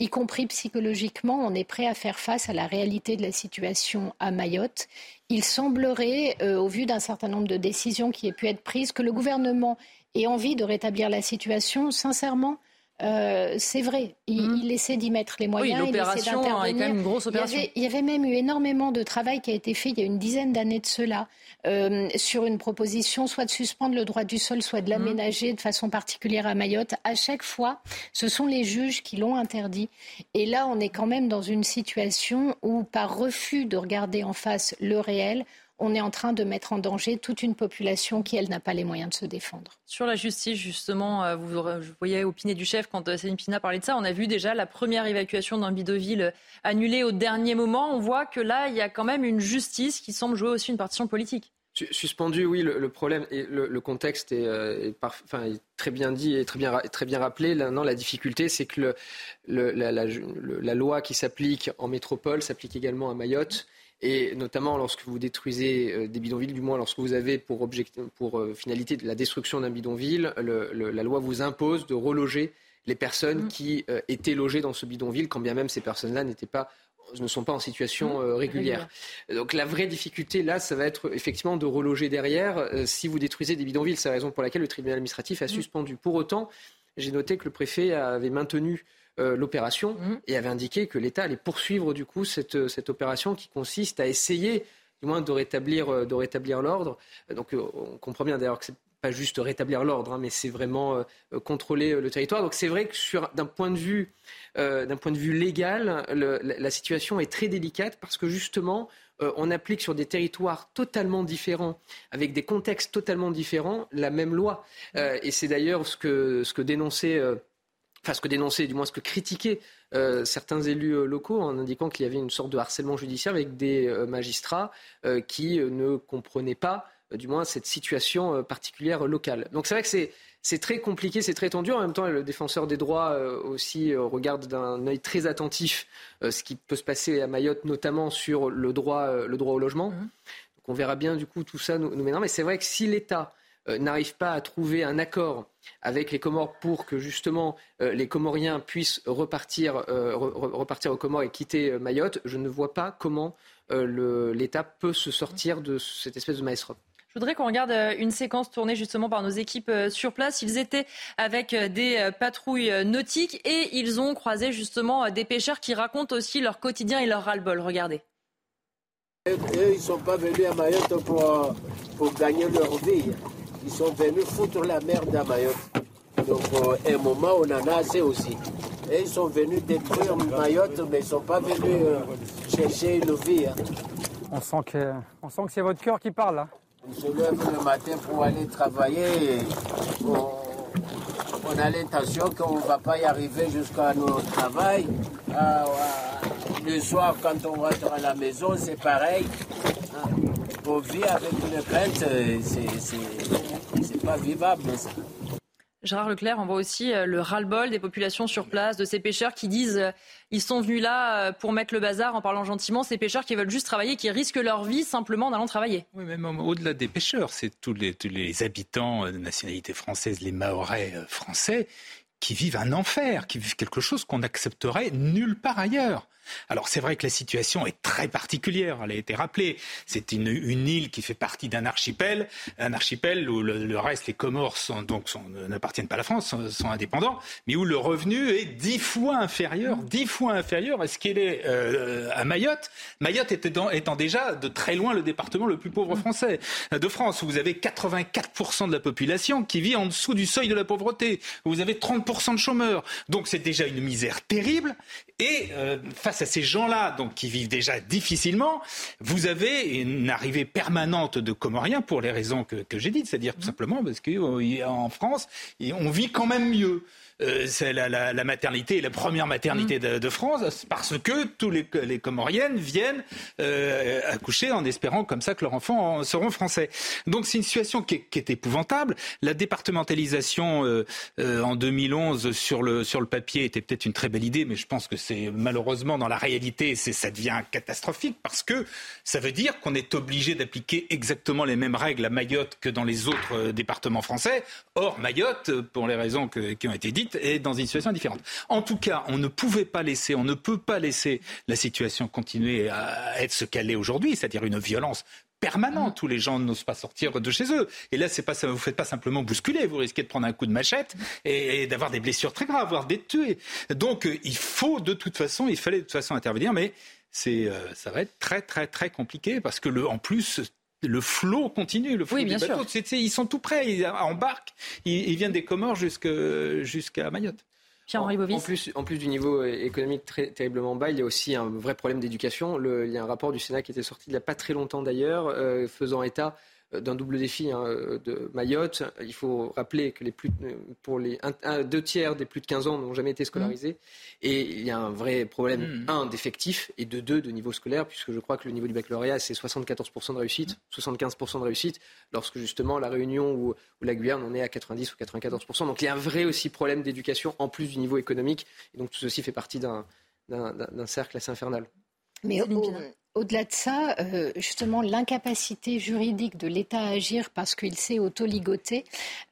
y compris psychologiquement, on est prêt à faire face à la réalité de la situation à Mayotte? Il semblerait, au vu d'un certain nombre de décisions qui aient pu être prises, que le gouvernement ait envie de rétablir la situation. Sincèrement, euh, c'est vrai, mmh. il, essaie d'y mettre les moyens. Oui, l'opération est quand même une grosse opération. Il y, avait, même eu énormément de travail qui a été fait il y a une dizaine d'années de cela euh, sur une proposition soit de suspendre le droit du sol, soit de mmh. l'aménager de façon particulière à Mayotte. À chaque fois, ce sont les juges qui l'ont interdit. Et là, on est quand même dans une situation où, par refus de regarder en face le réel, on est en train de mettre en danger toute une population qui, elle, n'a pas les moyens de se défendre. Sur la justice, justement, euh, vous voyez opiné du chef quand euh, Céline Pina parlait de ça. On a vu déjà la première évacuation d'un bidonville euh, annulée au dernier moment. On voit que là, il y a quand même une justice qui semble jouer aussi une partition politique. Suspendu, oui, le, problème et le, contexte est, très bien dit et très bien, très bien rappelé. non, la difficulté, c'est que la, la, loi qui s'applique en métropole s'applique également à Mayotte et notamment lorsque vous détruisez euh, des bidonvilles, du moins lorsque vous avez pour, pour euh, finalité la destruction d'un bidonville, la loi vous impose de reloger les personnes mmh. qui euh, étaient logées dans ce bidonville, quand bien même ces personnes-là n'étaient pas ne sont pas en situation mmh. régulière. Donc la vraie difficulté là, ça va être effectivement de reloger derrière si vous détruisez des bidonvilles. C'est la raison pour laquelle le tribunal administratif a mmh. suspendu. Pour autant, j'ai noté que le préfet avait maintenu euh, l'opération mmh. et avait indiqué que l'État allait poursuivre du coup cette, cette opération qui consiste à essayer du moins de rétablir, euh, de rétablir l'ordre. Donc euh, on comprend bien d'ailleurs que c'est pas juste rétablir l'ordre, hein, mais c'est vraiment contrôler le territoire. Donc c'est vrai que sur, d'un point de vue, d'un point de vue légal, la, situation est très délicate parce que justement, on applique sur des territoires totalement différents, avec des contextes totalement différents, la même loi. et c'est d'ailleurs ce que, ce que dénonçait enfin ce que dénonçaient, du moins ce que critiquaient euh, certains élus euh, locaux en indiquant qu'il y avait une sorte de harcèlement judiciaire avec des euh, magistrats qui ne comprenaient pas, du moins, cette situation particulière locale. Donc c'est vrai que c'est c'est très compliqué, c'est très tendu. En même temps, le défenseur des droits aussi regarde d'un œil très attentif ce qui peut se passer à Mayotte, notamment sur le droit, le droit au logement. Mmh. Donc on verra bien du coup tout ça nous, nous Mais c'est vrai que si l'État n'arrive pas à trouver un accord avec les Comores pour que justement euh, les Comoriens puissent repartir, euh, repartir aux Comores et quitter Mayotte, je ne vois pas comment l'État peut se sortir de cette espèce de maestro. Je voudrais qu'on regarde une séquence tournée justement par nos équipes sur place. Ils étaient avec des patrouilles nautiques et ils ont croisé justement des pêcheurs qui racontent aussi leur quotidien et leur ras-le-bol. Regardez. Ils ne sont pas venus à Mayotte pour, pour gagner leur vie. Ils sont venus foutre la merde à Mayotte. Donc, à un moment, on en a assez aussi. Et ils sont venus détruire Mayotte, mais ils ne sont pas venus euh, chercher une vie. hein. On sent que, on sent que c'est votre cœur qui parle là. On se lève le matin pour aller travailler et on, on a l'intention qu'on ne va pas y arriver jusqu'à notre travail. Ah, le soir, quand on rentre à la maison, c'est pareil. Ah, On vit avec une crainte, euh, c'est- pas vivable. ça. Gérard Leclerc, on voit aussi euh, le ras-le-bol des populations sur place, de ces pêcheurs qui disent euh, ils sont venus là pour mettre le bazar en parlant gentiment, ces pêcheurs qui veulent juste travailler, qui risquent leur vie simplement en allant travailler. Oui, même au- au-delà des pêcheurs, c'est tous les, tous les habitants de nationalité française, les Mahorais français, qui vivent un enfer, qui vivent quelque chose qu'on n'accepterait nulle part ailleurs. Alors c'est vrai que la situation est très particulière, elle a été rappelée. C'est une, île qui fait partie d'un archipel, un archipel où le, reste, les Comores, donc sont- n'appartiennent pas à la France, sont, indépendants, mais où le revenu est dix fois inférieur, dix fois inférieur à ce qu'il est euh, à Mayotte. Mayotte étant, étant déjà de très loin le département le plus pauvre français euh, de France, où vous avez 84% de la population qui vit en dessous du seuil de la pauvreté, où vous avez 30% de chômeurs. Donc c'est déjà une misère terrible. Et euh, face à ces gens-là, donc qui vivent déjà difficilement, vous avez une arrivée permanente de Comoriens pour les raisons que, que j'ai dites, c'est-à-dire tout simplement parce qu'en France, et on vit quand même mieux. Euh, c'est la, la- la maternité la première maternité de, de France parce que tous les, les Comoriennes viennent euh, accoucher en espérant comme ça que leurs enfants en- seront français. Donc c'est une situation qui est, qui est épouvantable. La départementalisation euh, en 2011 sur le, sur le papier était peut-être une très belle idée, mais je pense que c'est malheureusement dans la réalité, c'est, ça devient catastrophique parce que ça veut dire qu'on est obligé d'appliquer exactement les mêmes règles à Mayotte que dans les autres départements français. Or, Mayotte, pour les raisons que- qui ont été dites, est dans une situation différente. En tout cas, on ne pouvait pas laisser, on ne peut pas laisser la situation continuer à être ce qu'elle est aujourd'hui, c'est-à-dire une violence permanente où les gens n'osent pas sortir de chez eux. Et là, c'est pas vous faites pas simplement bousculer, vous risquez de prendre un coup de machette et, et d'avoir des blessures très graves, voire d'être tué. Donc, euh, il faut de toute façon, il fallait de toute façon intervenir, mais c'est, euh, ça va être très, très, très compliqué parce que le, en plus. Le flot continue, le flot Oui, bien des sûr. bateaux. C'est- c'est- ils sont tout prêts, ils embarquent, ils, ils viennent des Comores jusque- jusqu'à Mayotte. Pierre-Henri Bovis. En plus, en plus du niveau économique très terriblement bas, il y a aussi un vrai problème d'éducation. Le- Il y a un rapport du Sénat qui était sorti il n'y a pas très longtemps d'ailleurs, euh, faisant état euh, d'un double défi hein, euh, de Mayotte. Il faut rappeler que les plus, euh, pour les un- un- deux tiers des plus de 15 ans n'ont jamais été scolarisés. Et il y a un vrai problème, un, d'effectifs, et de deux, de niveau scolaire, puisque je crois que le niveau du baccalauréat, c'est 74% de réussite, 75% de réussite, lorsque justement la Réunion ou, ou la Guyane, on est à 90 ou 94%. Donc il y a un vrai aussi problème d'éducation, en plus du niveau économique. Et donc tout ceci fait partie d'un cercle assez infernal. Mais au- au-delà de ça, euh, justement, l'incapacité juridique de l'État à agir parce qu'il s'est auto-ligoté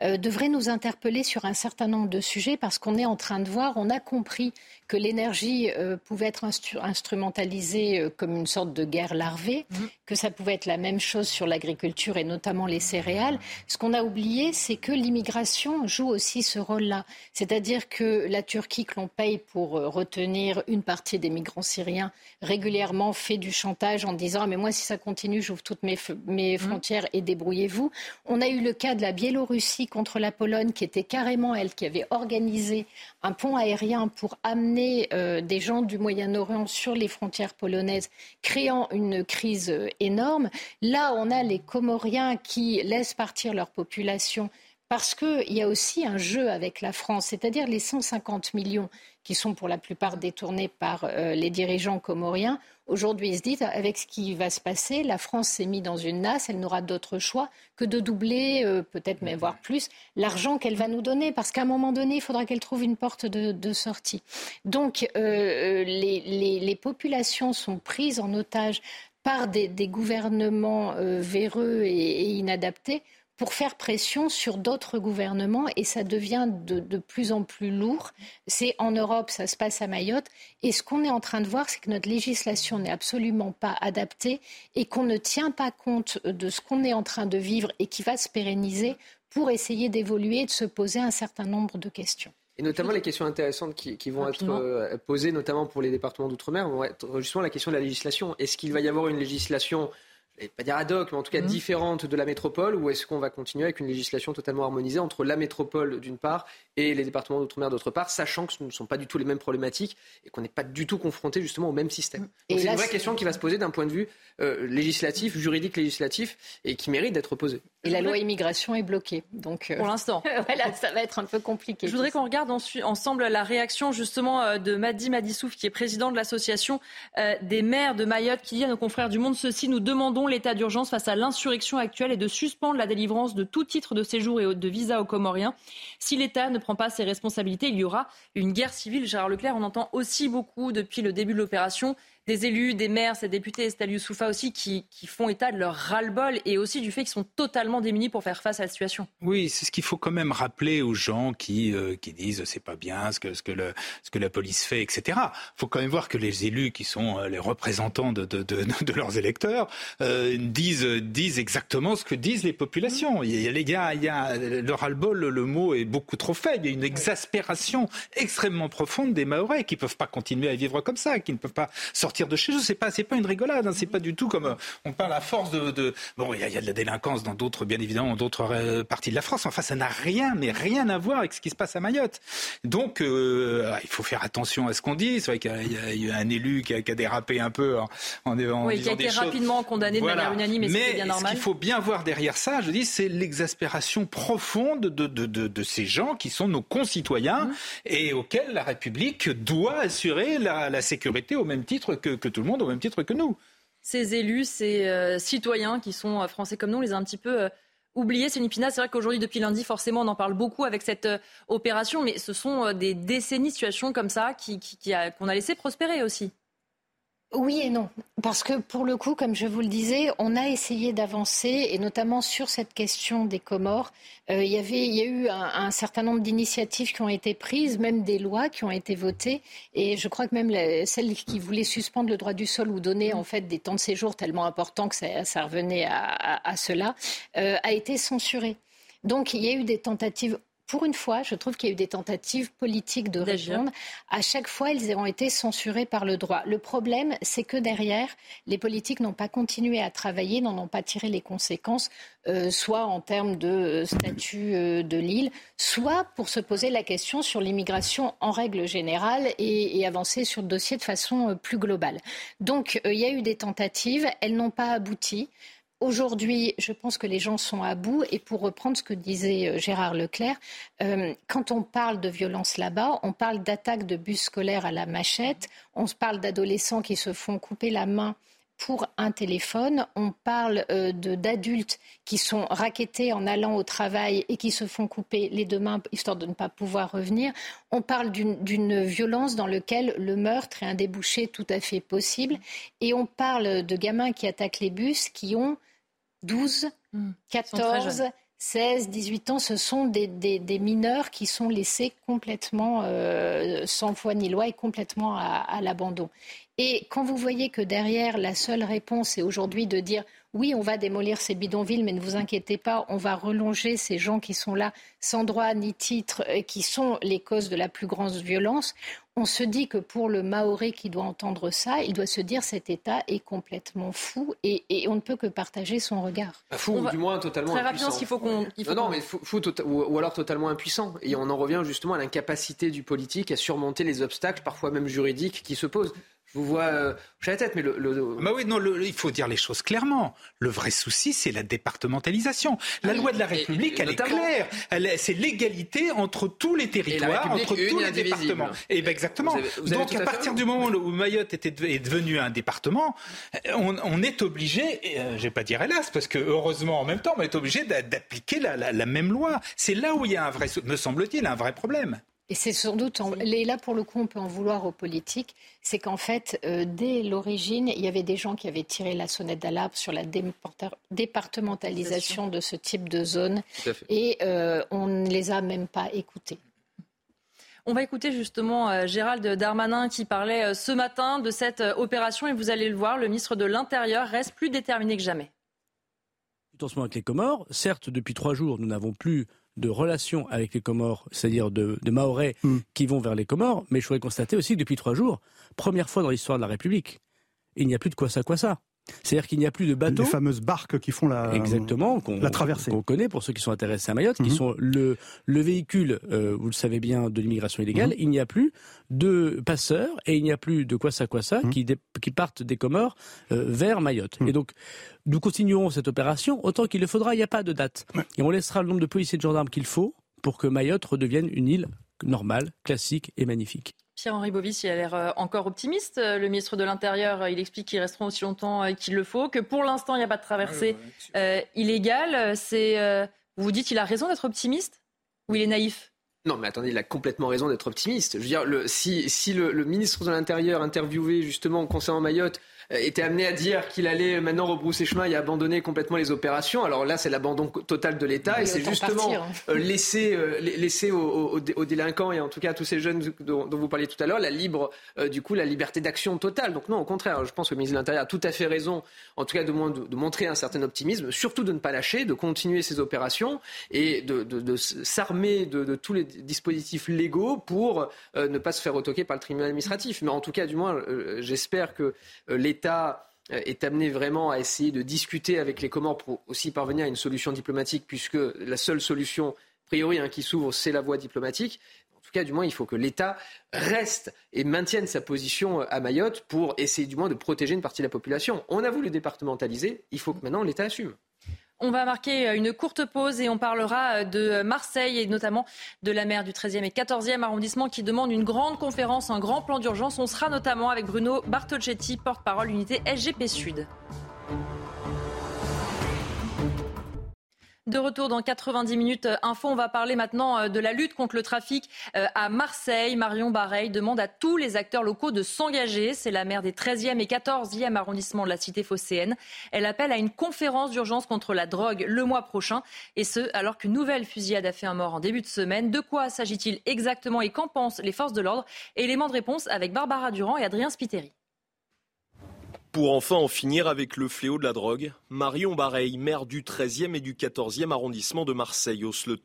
euh, devrait nous interpeller sur un certain nombre de sujets parce qu'on est en train de voir, on a compris que l'énergie euh, pouvait être instru- instrumentalisée euh, comme une sorte de guerre larvée, que ça pouvait être la même chose sur l'agriculture et notamment les céréales. Ce qu'on a oublié, c'est que l'immigration joue aussi ce rôle-là. C'est-à-dire que la Turquie que l'on paye pour euh, retenir une partie des migrants syriens régulièrement fait du chantage en disant Ah, mais moi si ça continue j'ouvre toutes mes, mes frontières et débrouillez-vous. On a eu le cas de la Biélorussie contre la Pologne qui était carrément elle qui avait organisé un pont aérien pour amener euh, des gens du Moyen-Orient sur les frontières polonaises, créant une crise euh, énorme. Là, on a les Comoriens qui laissent partir leur population parce qu'il y a aussi un jeu avec la France, c'est-à-dire les 150 millions qui sont pour la plupart détournés par euh, les dirigeants comoriens. Aujourd'hui, ils se disent, avec ce qui va se passer, la France s'est mise dans une nasse, elle n'aura d'autre choix que de doubler, euh, peut-être même voire plus, l'argent qu'elle va nous donner, parce qu'à un moment donné, il faudra qu'elle trouve une porte de, sortie. Donc, euh, les populations sont prises en otage par des, gouvernements euh, véreux et, et inadaptés pour faire pression sur d'autres gouvernements et ça devient de, de plus en plus lourd. C'est en Europe, ça se passe à Mayotte. Et ce qu'on est en train de voir, c'est que notre législation n'est absolument pas adaptée et qu'on ne tient pas compte de ce qu'on est en train de vivre et qui va se pérenniser pour essayer d'évoluer et de se poser un certain nombre de questions. Et notamment les questions intéressantes qui, qui vont Rapidement. être euh, posées, notamment pour les départements d'outre-mer, vont être justement la question de la législation. Est-ce qu'il va y avoir une législation je vais pas dire ad hoc, mais en tout cas Mhm. différente de la métropole, ou est-ce qu'on va continuer avec une législation totalement harmonisée entre la métropole d'une part et les départements d'outre-mer d'autre part, sachant que ce ne sont pas du tout les mêmes problématiques et qu'on n'est pas du tout confronté justement au même système? Donc c'est une vraie question qui va se poser d'un point de vue euh, législatif, juridique législatif, et qui mérite d'être posée. Et la loi immigration est bloquée. Donc, euh, Pour l'instant. voilà, ça va être un peu compliqué. Je voudrais qu'on regarde ensemble la réaction justement euh, de Madi Madissouf, qui est président de l'association euh, des maires de Mayotte, qui dit à nos confrères du Monde ceci nous demandons l'état d'urgence face à l'insurrection actuelle et de suspendre la délivrance de tout titre de séjour et de visa aux Comoriens. Si l'État ne prend pas ses responsabilités, il y aura une guerre civile. Gérard Leclerc, on entend aussi beaucoup depuis le début de l'opération des élus, des maires, cette députée Estelle Youssoufa aussi, qui, font état de leur ras-le-bol et aussi du fait qu'ils sont totalement démunis pour faire face à la situation. Oui, c'est ce qu'il faut quand même rappeler aux gens qui, euh, qui disent c'est pas bien ce que, la police fait, etc. Il faut quand même voir que les élus qui sont euh, les représentants de, leurs électeurs euh, disent, exactement ce que disent les populations. Il y a, a, il y a le ras-le-bol, le mot est beaucoup trop faible. Il y a une exaspération extrêmement profonde des Mahorais qui peuvent pas continuer à vivre comme ça, qui ne peuvent pas sortir de chez eux. C'est pas, c'est pas une rigolade. Hein. C'est pas du tout comme euh, on parle à force de, de... bon, il y, a, il y a de la délinquance dans d'autres, bien évidemment, dans d'autres euh, parties de la France. Enfin, ça n'a rien, mais rien à voir avec ce qui se passe à Mayotte. Donc, euh, il faut faire attention à ce qu'on dit. C'est vrai qu'il y y, a eu un élu qui a, qui a dérapé un peu en, en, en Oui, qui a été des choses. rapidement condamné de Voilà. manière unanime, et Mais bien ce normal. qu'il faut bien voir derrière ça, je dis, c'est l'exaspération profonde de, de, de, de ces gens qui sont nos concitoyens Mmh. et auxquels la République doit assurer la, la sécurité au même titre que, que tout le monde, au même titre que nous. Ces élus, ces euh, citoyens qui sont euh, français comme nous, on les a un petit peu euh, oubliés. C'est une épinade. C'est vrai qu'aujourd'hui, depuis lundi, forcément, on en parle beaucoup avec cette opération, mais ce sont des décennies de situations comme ça qui, qui- a- qu'on a laissé prospérer aussi. Oui et non, parce que pour le coup, comme je vous le disais, on a essayé d'avancer, et notamment sur cette question des Comores. Euh, il, y avait, il y a eu un, certain nombre d'initiatives qui ont été prises, même des lois qui ont été votées, et je crois que même la- celle qui voulait suspendre le droit du sol ou donner en fait des temps de séjour tellement importants que ça, revenait à cela, euh, a été censurée. Donc il y a eu des tentatives. Pour une fois, je trouve qu'il y a eu des tentatives politiques de répondre. À chaque fois, elles ont été censurées par le droit. Le problème, c'est que derrière, les politiques n'ont pas continué à travailler, n'en ont pas tiré les conséquences, euh, soit en termes de euh, statut euh, de l'île, soit pour se poser la question sur l'immigration en règle générale et, et avancer sur le dossier de façon euh, plus globale. Donc, il y a eu des tentatives, elles n'ont pas abouti. Aujourd'hui, je pense que les gens sont à bout. Et pour reprendre ce que disait euh, Gérard Leclerc, euh, quand on parle de violence là-bas, on parle d'attaques de bus scolaires à la machette, on parle d'adolescents qui se font couper la main pour un téléphone, on parle euh, d'adultes qui sont raquettés en allant au travail et qui se font couper les deux mains histoire de ne pas pouvoir revenir. On parle d'une violence dans laquelle le meurtre est un débouché tout à fait possible. Et on parle de gamins qui attaquent les bus qui ont 12, très 14, jeunes. 16, 18 ans, ce sont des, des- des mineurs qui sont laissés complètement euh, sans foi ni loi et complètement à, à l'abandon. Et quand vous voyez que derrière, la seule réponse est aujourd'hui de dire oui, on va démolir ces bidonvilles, mais ne vous inquiétez pas, on va relonger ces gens qui sont là sans droit ni titre, et qui sont les causes de la plus grande violence, on se dit que pour le Maoré qui doit entendre ça, il doit se dire cet État est complètement fou et, et on ne peut que partager son regard. Bah, Fou, ou va- du moins totalement Très impuissant. rapidement, s'il faut qu'on. non, non, mais fou, fou ou, ou alors totalement impuissant. Et on en revient justement à l'incapacité du politique à surmonter les obstacles, parfois même juridiques, qui se posent. Je vous vois, euh, j'ai la tête, mais le, le- Bah oui, non, le- il faut dire les choses clairement. Le vrai souci, c'est la départementalisation. La loi de la République, elle est claire. C'est l'égalité entre tous les territoires, entre tous les départements. Et ben exactement. Vous avez- vous avez Donc à partir du moment où Mayotte était, est devenu un département, on, on est obligé, euh, je vais pas dire hélas, parce que heureusement en même temps, on est obligé d'a- d'appliquer la, la- la même loi. C'est là où il y a un vrai, me semble-t-il, un vrai problème. Et c'est sans doute, en- et là pour le coup on peut en vouloir aux politiques, c'est qu'en fait euh, dès l'origine il y avait des gens qui avaient tiré la sonnette d'alarme sur la départementalisation de ce type de zone Tout à fait. et euh, on ne les a même pas écoutés. On va écouter justement euh, Gérald Darmanin qui parlait ce matin de cette opération et vous allez le voir, le ministre de l'Intérieur reste plus déterminé que jamais. en ce moment avec les Comores. Certes, depuis trois jours, nous n'avons plus de relations avec les Comores, c'est-à-dire de, de Mahorais qui vont vers les Comores, mais je voudrais constater aussi que depuis trois jours, première fois dans l'histoire de la République, il n'y a plus de quoi ça, quoi ça. C'est-à-dire qu'il n'y a plus de bateaux. Les fameuses barques qui font la, Exactement, qu'on, la traversée. Qu'on connaît pour ceux qui sont intéressés à Mayotte, qui Mhm. sont le, le véhicule, euh, vous le savez bien, de l'immigration illégale. Mhm. Il n'y a plus de passeurs et il n'y a plus de kwassa kwassa Mhm. qui, dé- qui partent des Comores euh, vers Mayotte. Et donc, nous continuerons cette opération autant qu'il le faudra. Il n'y a pas de date. Et on laissera le nombre de policiers et de gendarmes qu'il faut pour que Mayotte redevienne une île normale, classique et magnifique. Pierre-Henri Bovis, il a l'air euh, encore optimiste. Euh, Le ministre de l'Intérieur, euh, il explique qu'ils resteront aussi longtemps qu'il le faut, que pour l'instant, il n'y a pas de traversée euh, illégale. C'est, euh, vous vous dites qu'il a raison d'être optimiste ou il est naïf? Non, mais attendez, il a complètement raison d'être optimiste. Je veux dire, le, si, si le, le ministre de l'Intérieur, interviewé justement concernant Mayotte, euh, était amené à dire qu'il allait maintenant rebrousser chemin et abandonner complètement les opérations, alors là, c'est l'abandon total de l'État et c'est justement partir, hein. euh, laisser, euh, la- laisser aux, aux- aux délinquants et en tout cas à tous ces jeunes dont, dont vous parliez tout à l'heure la libre, euh, du coup, la liberté d'action totale. Donc non, au contraire, je pense que le ministre de l'Intérieur a tout à fait raison, en tout cas de, de, de montrer un certain optimisme, surtout de ne pas lâcher, de continuer ces opérations et de, s'armer de, de tous les dispositifs légaux pour euh, ne pas se faire retoquer par le tribunal administratif. Mais en tout cas, du moins, euh, j'espère que euh, l'État euh, est amené vraiment à essayer de discuter avec les Comores pour aussi parvenir à une solution diplomatique, puisque la seule solution, a priori, hein, qui s'ouvre, c'est la voie diplomatique. En tout cas, du moins, il faut que l'État reste et maintienne sa position euh, à Mayotte pour essayer du moins de protéger une partie de la population. On a voulu départementaliser, il faut que maintenant l'État assume. On va marquer euh, une courte pause et on parlera euh, de Marseille et notamment de la maire du 13e et 14e arrondissement qui demande une grande conférence, un grand plan d'urgence. On sera notamment avec Bruno Bartolcetti, porte-parole unité SGP Sud. De retour dans 90 minutes euh, info, on va parler maintenant euh, de la lutte contre le trafic euh, à Marseille. Marion Bareil demande à tous les acteurs locaux de s'engager. C'est la maire des 13e et 14e arrondissements de la cité phocéenne. Elle appelle à une conférence d'urgence contre la drogue le mois prochain. Et ce, alors qu'une nouvelle fusillade a fait un mort en début de semaine. De quoi s'agit-il exactement et qu'en pensent les forces de l'ordre? Élément de réponse avec Barbara Durand et Adrien Spiteri. Pour enfin en finir avec le fléau de la drogue, Marion Bareil, maire du 13e et du 14e arrondissement de Marseille, hausse le.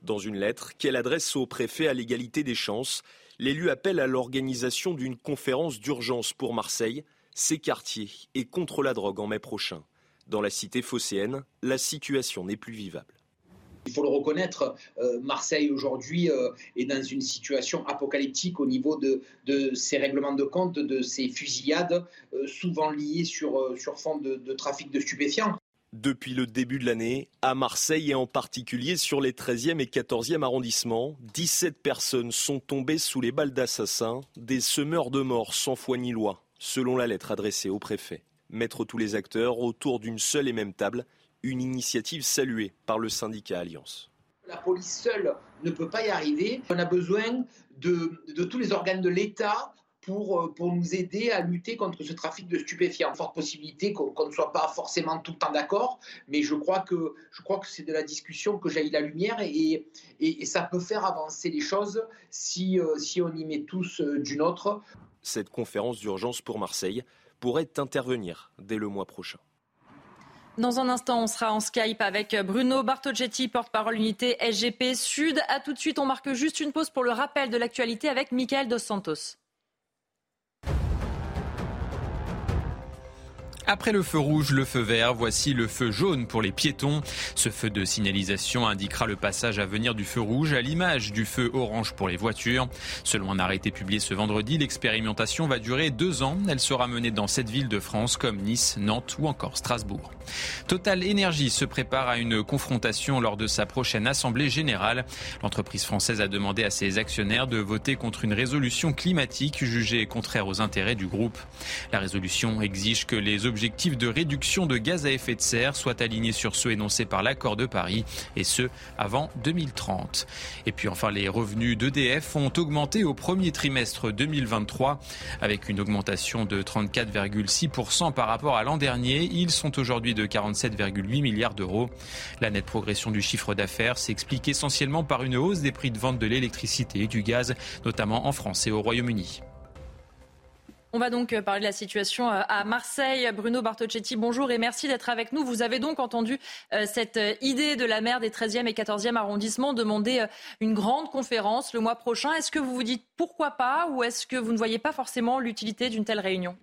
Dans une lettre qu'elle adresse au préfet à l'égalité des chances, l'élu appelle à l'organisation d'une conférence d'urgence pour Marseille, ses quartiers et contre la drogue en mai prochain. Dans la cité phocéenne, la situation n'est plus vivable. Il faut le reconnaître, euh, Marseille aujourd'hui euh, est dans une situation apocalyptique au niveau de, de ses règlements de compte, de ses fusillades, euh, souvent liées sur, sur fond de, de trafic de stupéfiants. Depuis le début de l'année, à Marseille et en particulier sur les 13e et 14e arrondissements, 17 personnes sont tombées sous les balles d'assassins, des semeurs de mort sans foi ni loi, selon la lettre adressée au préfet. Mettre tous les acteurs autour d'une seule et même table, une initiative saluée par le syndicat Alliance. La police seule ne peut pas y arriver. On a besoin de, de tous les organes de l'État pour, euh, pour nous aider à lutter contre ce trafic de stupéfiants. Forte possibilité qu'on ne soit pas forcément tout le temps d'accord, mais je crois que, je crois que c'est de la discussion que jaillit la lumière et, et, et ça peut faire avancer les choses si, euh, si on y met tous euh, du nôtre. Cette conférence d'urgence pour Marseille pourrait intervenir dès le mois prochain. Dans un instant, on sera en Skype avec Bruno Bartolcetti, porte-parole unité SGP Sud. A tout de suite, on marque juste une pause pour le rappel de l'actualité avec Michael Dos Santos. Après le feu rouge, le feu vert, voici le feu jaune pour les piétons. Ce feu de signalisation indiquera le passage à venir du feu rouge à l'image du feu orange pour les voitures. Selon un arrêté publié ce vendredi, l'expérimentation va durer deux ans. Elle sera menée dans sept villes de France comme Nice, Nantes ou encore Strasbourg. Total Énergie se prépare à une confrontation lors de sa prochaine assemblée générale. L'entreprise française a demandé à ses actionnaires de voter contre une résolution climatique jugée contraire aux intérêts du groupe. La résolution exige que les objectifs de réduction de gaz à effet de serre soient alignés sur ceux énoncés par l'accord de Paris et ce avant 2030. Et puis enfin, les revenus d'EDF ont augmenté au premier trimestre 2023 avec une augmentation de 34,6% par rapport à l'an dernier. Ils sont aujourd'hui de 47,8 milliards d'euros. La nette progression du chiffre d'affaires s'explique essentiellement par une hausse des prix de vente de l'électricité et du gaz, notamment en France et au Royaume-Uni. On va donc parler de la situation euh, à Marseille. Bruno Bartocchetti, bonjour et merci d'être avec nous. Vous avez donc entendu euh, cette idée de la maire des 13e et 14e arrondissements demander euh, une grande conférence le mois prochain. Est-ce que vous vous dites pourquoi pas ou est-ce que vous ne voyez pas forcément l'utilité d'une telle réunion?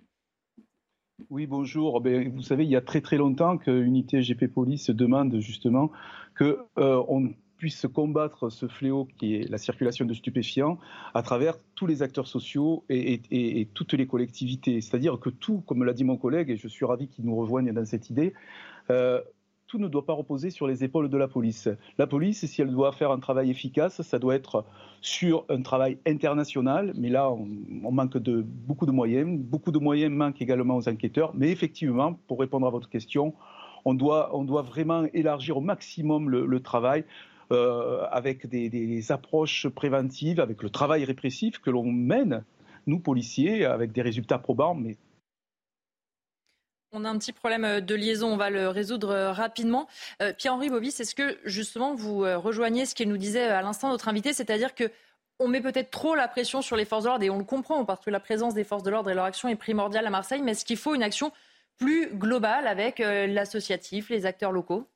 Oui, bonjour. Ben, vous savez, il y a très très longtemps qu'Unité GP Police demande justement qu'on euh, puisse combattre ce fléau qui est la circulation de stupéfiants à travers tous les acteurs sociaux et, toutes les collectivités. C'est-à-dire que tout, comme l'a dit mon collègue, et je suis ravi qu'il nous rejoigne dans cette idée, euh, tout ne doit pas reposer sur les épaules de la police. La police, si elle doit faire un travail efficace, ça doit être sur un travail international, mais là, on, manque de beaucoup de moyens. Beaucoup de moyens manquent également aux enquêteurs, mais effectivement, pour répondre à votre question, on doit, on doit vraiment élargir au maximum le, travail. Euh, avec des, approches préventives, avec le travail répressif que l'on mène, nous policiers, avec des résultats probants, mais on a un petit problème euh, de liaison, on va le résoudre euh, rapidement. Euh, Pierre-Henri Bobis, est-ce que justement vous rejoignez ce qu'il nous disait à l'instant notre invité, c'est-à-dire que on met peut-être trop la pression sur les forces de l'ordre et on le comprend parce que la présence des forces de l'ordre et leur action est primordiale à Marseille, mais est-ce qu'il faut une action plus globale avec l'associatif, les acteurs locaux?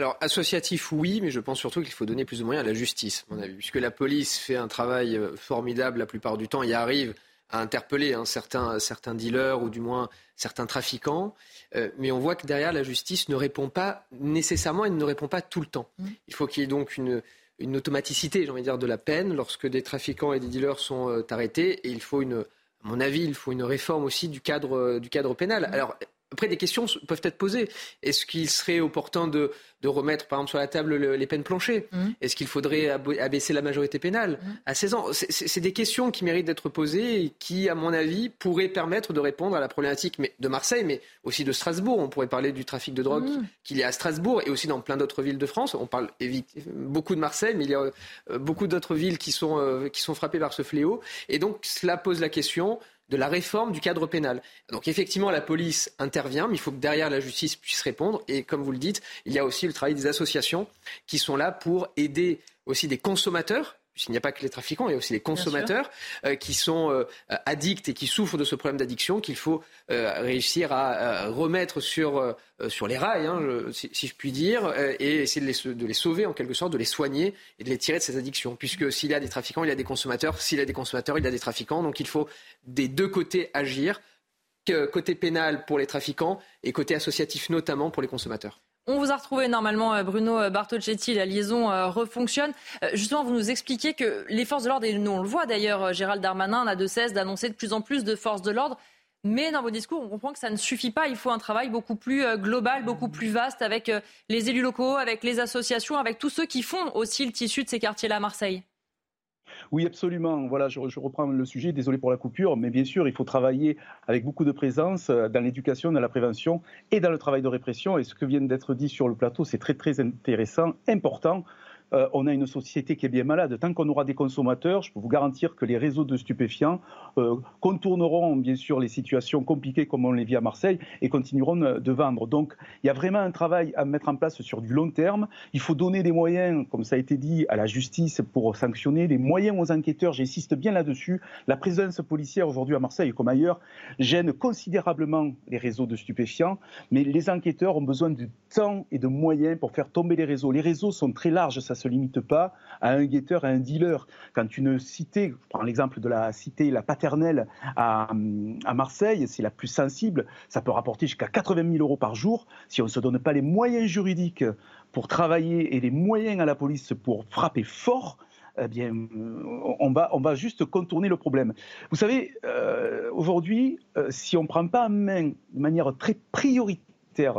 Alors, associatif, oui, mais je pense surtout qu'il faut donner plus de moyens à la justice, à mon avis, puisque la police fait un travail formidable la plupart du temps, y arrive à interpeller hein, certains, certains dealers ou du moins certains trafiquants. Euh, mais on voit que derrière, la justice ne répond pas nécessairement et ne répond pas tout le temps. Mmh. Il faut qu'il y ait donc une, une automaticité, j'ai envie de dire, de la peine lorsque des trafiquants et des dealers sont euh, arrêtés. Et il faut une, à mon avis, il faut une réforme aussi du cadre, euh, du cadre pénal. Mmh. Alors, après, des questions peuvent être posées. Est-ce qu'il serait opportun de, remettre, par exemple, sur la table les peines planchées? Mmh. Est-ce qu'il faudrait abaisser la majorité pénale? Mmh. à 16 ans C'est des questions qui méritent d'être posées et qui, à mon avis, pourraient permettre de répondre à la problématique de Marseille, mais aussi de Strasbourg. On pourrait parler du trafic de drogue mmh. qu'il y a à Strasbourg et aussi dans plein d'autres villes de France. On parle beaucoup de Marseille, mais il y a euh, beaucoup d'autres villes qui sont, euh, qui sont frappées par ce fléau. Et donc, cela pose la question de la réforme du cadre pénal. Donc effectivement, la police intervient, mais il faut que derrière la justice puisse répondre. Et comme vous le dites, il y a aussi le travail des associations qui sont là pour aider aussi des consommateurs il n'y a pas que les trafiquants, il y a aussi les consommateurs euh, qui sont euh, addicts et qui souffrent de ce problème d'addiction qu'il faut euh, réussir à remettre sur, sur les rails, hein, si, je puis dire, et essayer de les, de les, sauver en quelque sorte, de les soigner et de les tirer de ces addictions. Puisque s'il y a des trafiquants, il y a des consommateurs. S'il y a des consommateurs, il y a des trafiquants. Donc il faut des deux côtés agir, côté pénal pour les trafiquants et côté associatif notamment pour les consommateurs. On vous a retrouvé normalement, euh, Bruno euh, Bartocchetti, la liaison euh, refonctionne. Justement, vous nous expliquez que les forces de l'ordre, et nous on le voit d'ailleurs, Gérald Darmanin n'a de cesse d'annoncer de plus en plus de forces de l'ordre. Mais dans vos discours, on comprend que ça ne suffit pas. Il faut un travail beaucoup plus global, beaucoup plus vaste avec les élus locaux, avec les associations, avec tous ceux qui font aussi le tissu de ces quartiers-là à Marseille. Oui, absolument. Voilà, je, reprends le sujet, désolé pour la coupure, mais bien sûr, il faut travailler avec beaucoup de présence euh, dans l'éducation, dans la prévention et dans le travail de répression. Et ce que vient d'être dit sur le plateau, c'est très très intéressant, important. Euh, on a une société qui est bien malade. Tant qu'on aura des consommateurs, je peux vous garantir que les réseaux de stupéfiants euh, contourneront bien sûr les situations compliquées comme on les vit à Marseille et continueront de vendre. Donc il y a vraiment un travail à mettre en place sur du long terme. Il faut donner des moyens, comme ça a été dit, à la justice pour sanctionner, des moyens aux enquêteurs. J'insiste bien là-dessus. La présence policière aujourd'hui à Marseille comme ailleurs gêne considérablement les réseaux de stupéfiants, mais les enquêteurs ont besoin de temps et de moyens pour faire tomber les réseaux. Les réseaux sont très larges, ça se limite pas à un guetteur, à un dealer. Quand une cité, je prends l'exemple de la cité La Paternelle à, Marseille, c'est la plus sensible, ça peut rapporter jusqu'à 80 000 euros par jour. Si on ne se donne pas les moyens juridiques pour travailler et les moyens à la police pour frapper fort, eh bien, on va, on va juste contourner le problème. Vous savez, euh, aujourd'hui, euh, si on ne prend pas en main de manière très prioritaire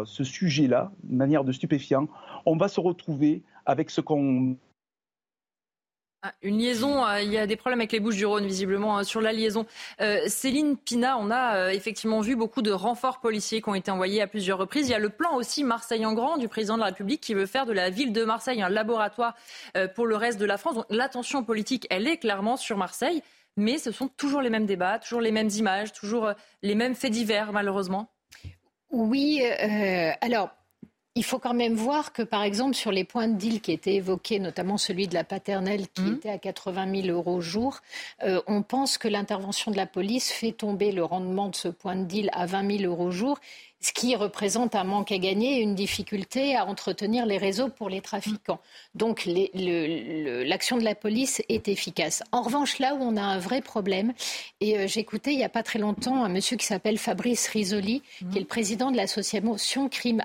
ce sujet-là, de manière de stupéfiant, on va se retrouver avec ce qu'on ah, une liaison, euh, il y a des problèmes avec les Bouches du Rhône visiblement hein, sur la liaison. Euh, Céline Pina, on a euh, effectivement vu beaucoup de renforts policiers qui ont été envoyés à plusieurs reprises. Il y a le plan aussi Marseille en grand du président de la République qui veut faire de la ville de Marseille un laboratoire pour le reste de la France. l'attention politique, elle est clairement sur Marseille, mais ce sont toujours les mêmes débats, toujours les mêmes images, toujours les mêmes faits divers malheureusement. Oui, alors il faut quand même voir que, par exemple, sur les points de deal qui étaient évoqués, notamment celui de la paternelle qui mmh. était à 80 000 euros au jour, euh, on pense que l'intervention de la police fait tomber le rendement de ce point de deal à 20 000 euros au jour ce qui représente un manque à gagner et une difficulté à entretenir les réseaux pour les trafiquants. Donc l'action de la police est efficace. En revanche, là où on a un vrai problème, et euh, j'écoutais il n'y a pas très longtemps un monsieur qui s'appelle Fabrice Risoli, qui est le président de l'association Crime.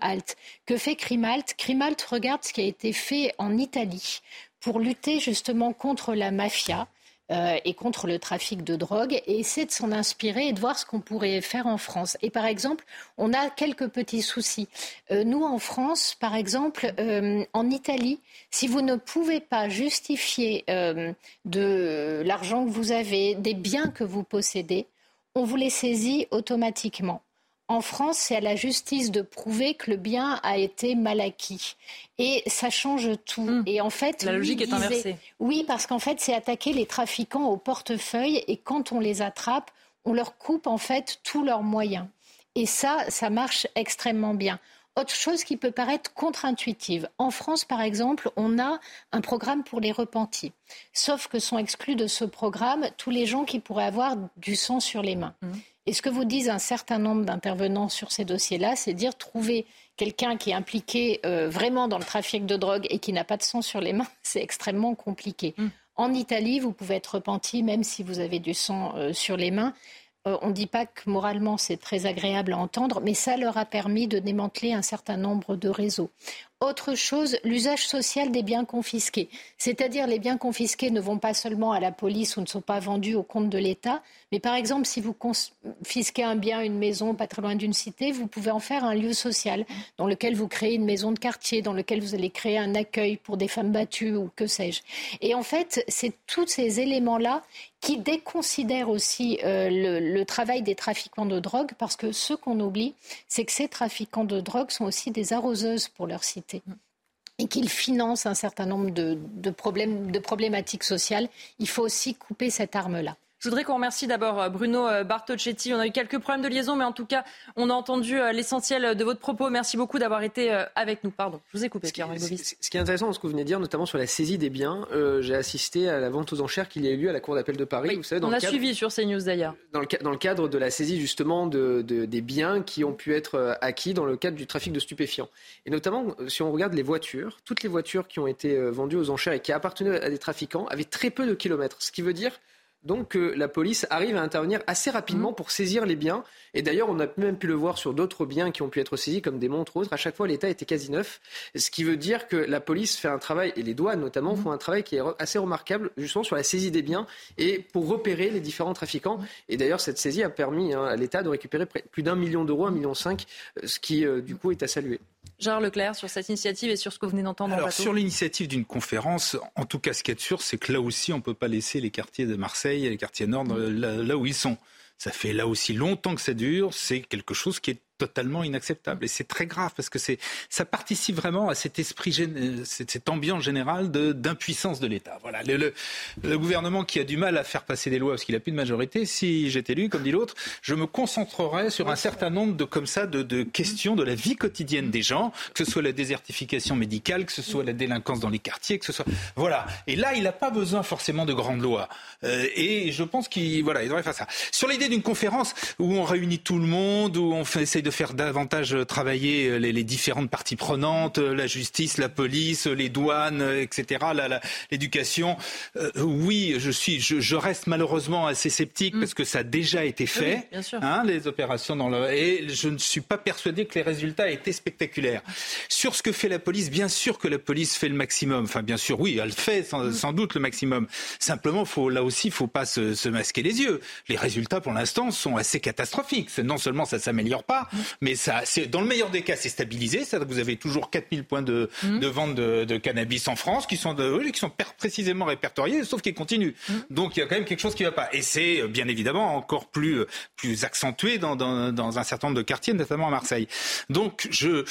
Que fait Crime Halt Crime Halt regarde ce qui a été fait en Italie pour lutter justement contre la mafia euh, et contre le trafic de drogue et essayer de s'en inspirer et de voir ce qu'on pourrait faire en France. Et par exemple, on a quelques petits soucis. Euh, nous, en France, par exemple, euh, en Italie, si vous ne pouvez pas justifier de l'argent que vous avez, des biens que vous possédez, on vous les saisit automatiquement. En France, c'est à la justice de prouver que le bien a été mal acquis. Et ça change tout. Hum. Et en fait, la logique est inversée. Oui, parce qu'en fait, c'est attaquer les trafiquants au portefeuille et quand on les attrape, on leur coupe en fait tous leurs moyens. Et ça, ça marche extrêmement bien. Autre chose qui peut paraître contre-intuitive. En France, par exemple, on a un programme pour les repentis. Sauf que sont exclus de ce programme tous les gens qui pourraient avoir du sang sur les mains. Hum. Et ce que vous disent un certain nombre d'intervenants sur ces dossiers-là, c'est dire trouver quelqu'un qui est impliqué euh, vraiment dans le trafic de drogue et qui n'a pas de sang sur les mains, c'est extrêmement compliqué. Mm. En Italie, vous pouvez être repenti même si vous avez du sang euh, sur les mains. Euh, on ne dit pas que moralement c'est très agréable à entendre, mais ça leur a permis de démanteler un certain nombre de réseaux. Autre chose, l'usage social des biens confisqués. C'est-à-dire les biens confisqués ne vont pas seulement à la police ou ne sont pas vendus au compte de l'État, mais par exemple, si vous confisquez un bien, une maison pas très loin d'une cité, vous pouvez en faire un lieu social dans lequel vous créez une maison de quartier, dans lequel vous allez créer un accueil pour des femmes battues ou que sais-je. Et en fait, c'est tous ces éléments-là qui déconsidèrent aussi euh, le, le travail des trafiquants de drogue, parce que ce qu'on oublie, c'est que ces trafiquants de drogue sont aussi des arroseuses pour leur cité et qu'il finance un certain nombre de, problèmes, de problématiques sociales, il faut aussi couper cette arme-là. Je voudrais qu'on remercie d'abord euh, Bruno euh, Bartocchetti. On a eu quelques problèmes de liaison, mais en tout cas, on a entendu euh, l'essentiel de votre propos. Merci beaucoup d'avoir été avec nous. Pardon, je vous ai coupé, Pierre Ce qui est intéressant dans ce que vous venez de dire, notamment sur la saisie des biens, j'ai assisté à la vente aux enchères qu'il y a eu lieu à la Cour d'appel de Paris. vous savez, on a suivi sur CNews d'ailleurs. Dans le, dans le, cadre de la saisie justement de, des biens qui ont pu être acquis dans le cadre du trafic de stupéfiants. Et notamment, si on regarde les voitures, toutes les voitures qui ont été vendues aux enchères et qui appartenaient à des trafiquants avaient très peu de kilomètres. Ce qui veut dire donc la police arrive à intervenir assez rapidement mmh. pour saisir les biens. Et d'ailleurs, on a même pu le voir sur d'autres biens qui ont pu être saisis, comme des montres ou autres. À chaque fois, l'État était quasi neuf. Ce qui veut dire que la police fait un travail, et les douanes notamment, mmh. font un travail qui est assez remarquable, justement sur la saisie des biens et pour repérer les différents trafiquants. Mmh. Et d'ailleurs, cette saisie a permis hein, à l'État de récupérer plus d'un million d'euros, un million cinq, euh, ce qui, euh, du coup, est à saluer. Gérard Leclerc, sur cette initiative et sur ce que vous venez d'entendre Alors, sur l'initiative d'une conférence, en tout cas, ce qui est sûr, c'est que là aussi, on ne peut pas laisser les quartiers de Marseille et les quartiers nord là, où ils sont. Ça fait là aussi longtemps que ça dure. C'est quelque chose qui est totalement inacceptable. Et c'est très grave parce que c'est, ça participe vraiment à cet esprit, cette, ambiance générale d'impuissance de, l'État. Voilà. Le, le, gouvernement qui a du mal à faire passer des lois parce qu'il n'a plus de majorité, si j'étais élu, comme dit l'autre, je me concentrerais sur un certain nombre de, comme ça, de, de, questions de la vie quotidienne des gens, que ce soit la désertification médicale, que ce soit la délinquance dans les quartiers, que ce soit, voilà. Et là, il n'a pas besoin forcément de grandes lois. Euh, et je pense qu'il, voilà, il devrait faire ça. Sur l'idée d'une conférence où on réunit tout le monde, où on fait, essaye de faire davantage travailler euh, les, différentes parties prenantes, euh, la justice, la police, les douanes, euh, etc., l'éducation. oui, je suis, je, reste malheureusement assez sceptique mm. parce que ça a déjà été fait, hein, les opérations dans le, et je ne suis pas persuadé que les résultats aient été spectaculaires. Sur ce que fait la police, bien sûr que la police fait le maximum. Enfin, bien sûr, oui, elle fait sans, mm. doute le maximum. Simplement, faut là aussi, faut pas se, se masquer les yeux. Les résultats, pour l'instant, sont assez catastrophiques. Non seulement ça s'améliore pas, mais ça, dans le meilleur des cas, c'est stabilisé. C'est-à-dire que vous avez toujours 4000 points de, mmh. de vente de, de, cannabis en France qui sont, de, qui sont précisément répertoriés, sauf qu'ils continuent. Mmh. Donc il y a quand même quelque chose qui ne va pas. Et c'est euh, bien évidemment encore plus, euh, plus accentué dans, dans, dans, un certain nombre de quartiers, notamment à Marseille. Donc je,